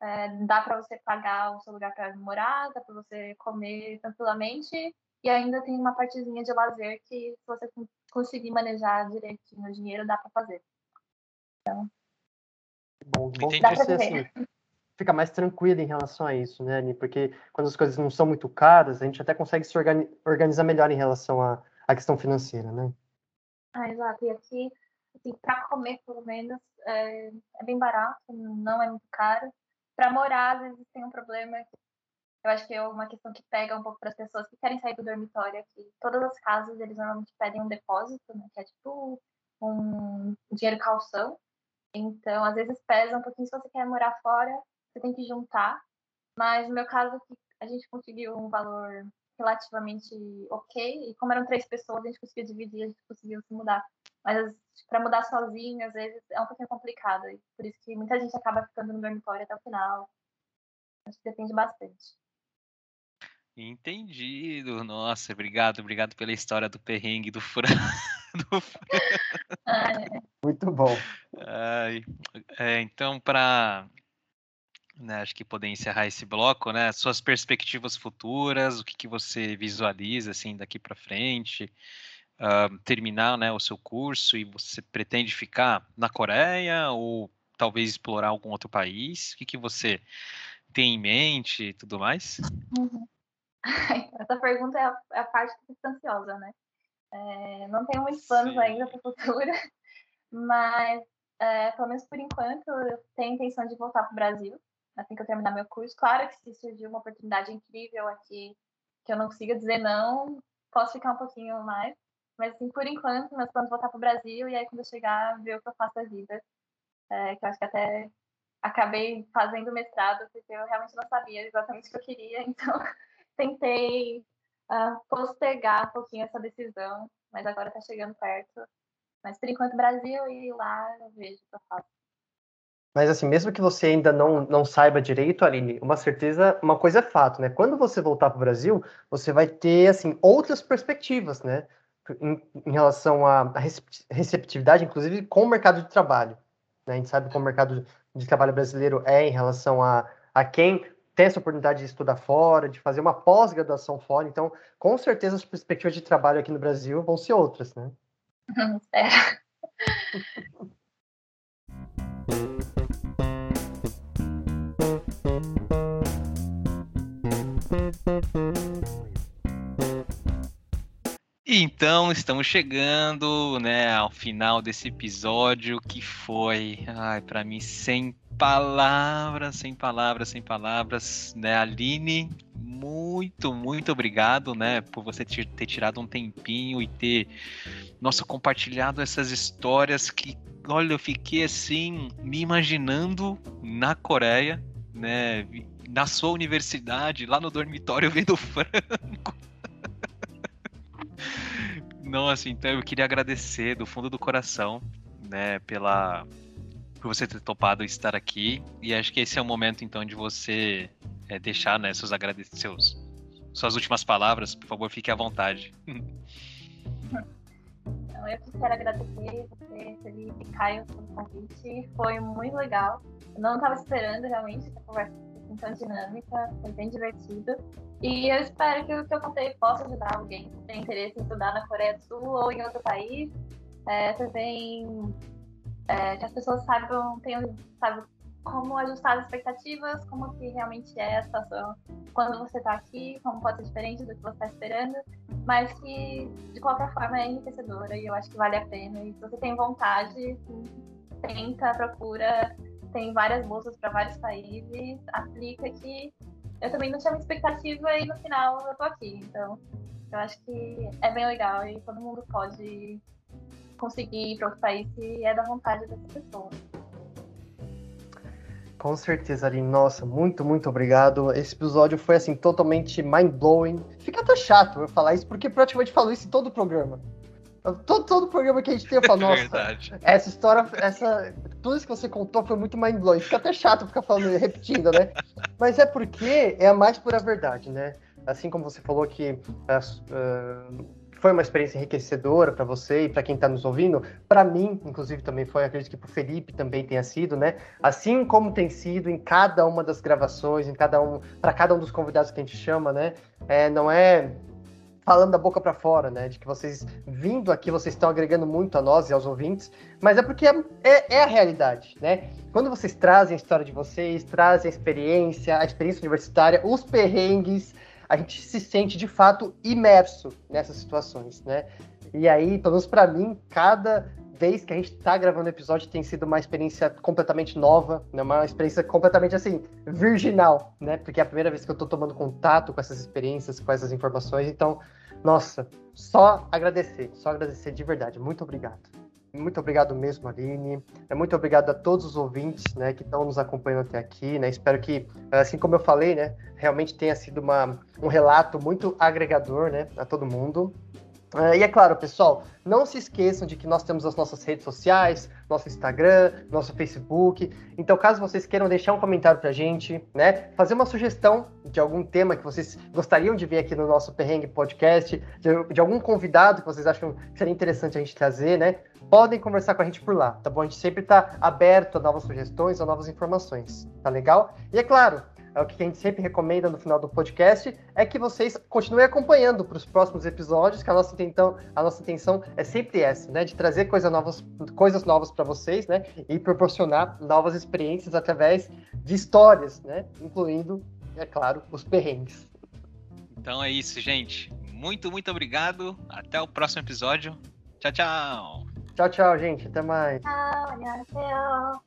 é, dá para você pagar o seu lugar para morar, dá para você comer tranquilamente e ainda tem uma partezinha de lazer que se você conseguir manejar direitinho o dinheiro, dá para fazer. Então, bom, bom dá você, assim, fica mais tranquilo em relação a isso, né, Ani? Porque quando as coisas não são muito caras, a gente até consegue se organizar melhor em relação à, à questão financeira, né? Ah, exato. E aqui, assim, para comer, pelo menos, é, é bem barato, não é muito caro para morar, às vezes tem um problema. Eu acho que é uma questão que pega um pouco para as pessoas que querem sair do dormitório aqui. Todas as casas, eles normalmente pedem um depósito, né, que é tipo um dinheiro calção. Então, às vezes pesa um pouquinho se você quer morar fora, você tem que juntar. Mas no meu caso, a gente conseguiu um valor relativamente ok. E como eram três pessoas, a gente conseguiu dividir, a gente conseguiu se mudar. Mas para mudar sozinho, às vezes, é um pouquinho complicado. E por isso que muita gente acaba ficando no dormitório até o final. Acho que depende bastante. Entendido. Nossa, obrigado, obrigado pela história do perrengue do frango. <laughs> <laughs> É. <laughs> Muito bom. é, então, para né, acho que poder encerrar esse bloco, né? Suas perspectivas futuras, o que, que você visualiza assim daqui para frente, uh, terminar, né, o seu curso e você pretende ficar na Coreia ou talvez explorar algum outro país? O que, que você tem em mente e tudo mais? Uhum. <laughs> Essa pergunta é a, é a parte que fica ansiosa, né? É, não tenho muitos planos Sim. ainda para o futuro, <laughs> mas é, pelo menos por enquanto eu tenho a intenção de voltar para o Brasil assim que eu terminar meu curso. Claro que se surgir uma oportunidade incrível aqui, que eu não consiga dizer não, posso ficar um pouquinho mais. Mas, assim, por enquanto, meus planos voltar para o Brasil e aí, quando eu chegar, ver o que eu faço da vida. É, que eu acho que até acabei fazendo mestrado, porque eu realmente não sabia exatamente o que eu queria, <laughs> então tentei uh, postergar um pouquinho essa decisão, mas agora está chegando perto. Mas, por enquanto, Brasil e lá eu vejo que eu faço. Mas assim, mesmo que você ainda não, não saiba direito, Aline, uma certeza, uma coisa é fato, né? Quando você voltar para o Brasil, você vai ter assim outras perspectivas, né? Em, em relação à receptividade, inclusive com o mercado de trabalho. Né? A gente sabe como o mercado de trabalho brasileiro é em relação a, a quem tem essa oportunidade de estudar fora, de fazer uma pós-graduação fora. Então, com certeza, as perspectivas de trabalho aqui no Brasil vão ser outras, né? É. Então, estamos chegando, né, ao final desse episódio que foi, ai, para mim sem palavras, sem palavras, sem palavras, né, Aline, muito, muito obrigado, né, por você ter tirado um tempinho e ter, nossa, compartilhado essas histórias que, olha, eu fiquei assim, me imaginando na Coreia, né, na sua universidade, lá no dormitório <laughs> vendo frango. <laughs> Nossa, então eu queria agradecer do fundo do coração, né, pela por você ter topado estar aqui. E acho que esse é o momento então de você é, deixar, né, seus agradecimentos, suas últimas palavras. Por favor, fique à vontade. Então, eu quero agradecer você, Felipe, Caio, pelo convite. Foi muito legal. Eu não estava esperando realmente essa conversa assim, tão dinâmica, foi bem divertido. E eu espero que o que eu contei possa ajudar alguém que tem interesse em estudar na Coreia do Sul ou em outro país. É, também é, que as pessoas saibam, tenham, sabe, como ajustar as expectativas, como que realmente é a situação quando você está aqui, como pode ser diferente do que você está esperando, mas que de qualquer forma é enriquecedora e eu acho que vale a pena. E se você tem vontade, tenta, procura, tem várias bolsas para vários países, aplica que eu também não tinha uma expectativa e no final eu tô aqui. Então, eu acho que é bem legal e todo mundo pode conseguir ir para outro país se é da vontade dessa pessoa. Com certeza, Aline. Nossa, muito, muito obrigado. Esse episódio foi, assim, totalmente mind-blowing. Fica até chato eu falar isso, porque praticamente falo isso em todo o programa. Todo, todo programa que a gente tem, eu falo, <laughs> nossa, Verdade. essa história, essa, tudo isso que você contou foi muito mind-blowing. Fica até chato ficar falando, repetindo, né? Mas é porque é a mais pura verdade, né? Assim como você falou que uh, foi uma experiência enriquecedora para você e para quem está nos ouvindo, para mim, inclusive, também foi, acredito que para o Felipe também tenha sido, né? Assim como tem sido em cada uma das gravações, em cada um, para cada um dos convidados que a gente chama, né? É, não é falando da boca para fora, né? De que vocês vindo aqui, vocês estão agregando muito a nós e aos ouvintes, mas é porque é, é, é, a realidade, né? Quando vocês trazem a história de vocês, trazem a experiência, a experiência universitária, os perrengues, a gente se sente de fato imerso nessas situações, né? E aí, pelo menos para mim, cada vez que a gente está gravando episódio tem sido uma experiência completamente nova, né? uma experiência completamente assim, virginal, né? Porque é a primeira vez que eu estou tomando contato com essas experiências, com essas informações, então nossa, só agradecer, só agradecer de verdade. Muito obrigado. Muito obrigado mesmo, Aline. É muito obrigado a todos os ouvintes, né, que estão nos acompanhando até aqui, né? Espero que, assim como eu falei, né, realmente tenha sido uma, um relato muito agregador, né, a todo mundo. Uh, e é claro, pessoal, não se esqueçam de que nós temos as nossas redes sociais, nosso Instagram, nosso Facebook. Então, caso vocês queiram deixar um comentário pra gente, né, fazer uma sugestão de algum tema que vocês gostariam de ver aqui no nosso Perrengue Podcast, de, de algum convidado que vocês acham que seria interessante a gente trazer, né, podem conversar com a gente por lá, tá bom? A gente sempre está aberto a novas sugestões, a novas informações, tá legal? E é claro, é o que a gente sempre recomenda no final do podcast, é que vocês continuem acompanhando para os próximos episódios, que a nossa, intenção, a nossa intenção é sempre essa, né? De trazer coisa novas, coisas novas para vocês, né? E proporcionar novas experiências através de histórias, né? Incluindo, é claro, os perrengues. Então é isso, gente. Muito, muito obrigado. Até o próximo episódio. Tchau, tchau. Tchau, tchau, gente. Até mais. Tchau,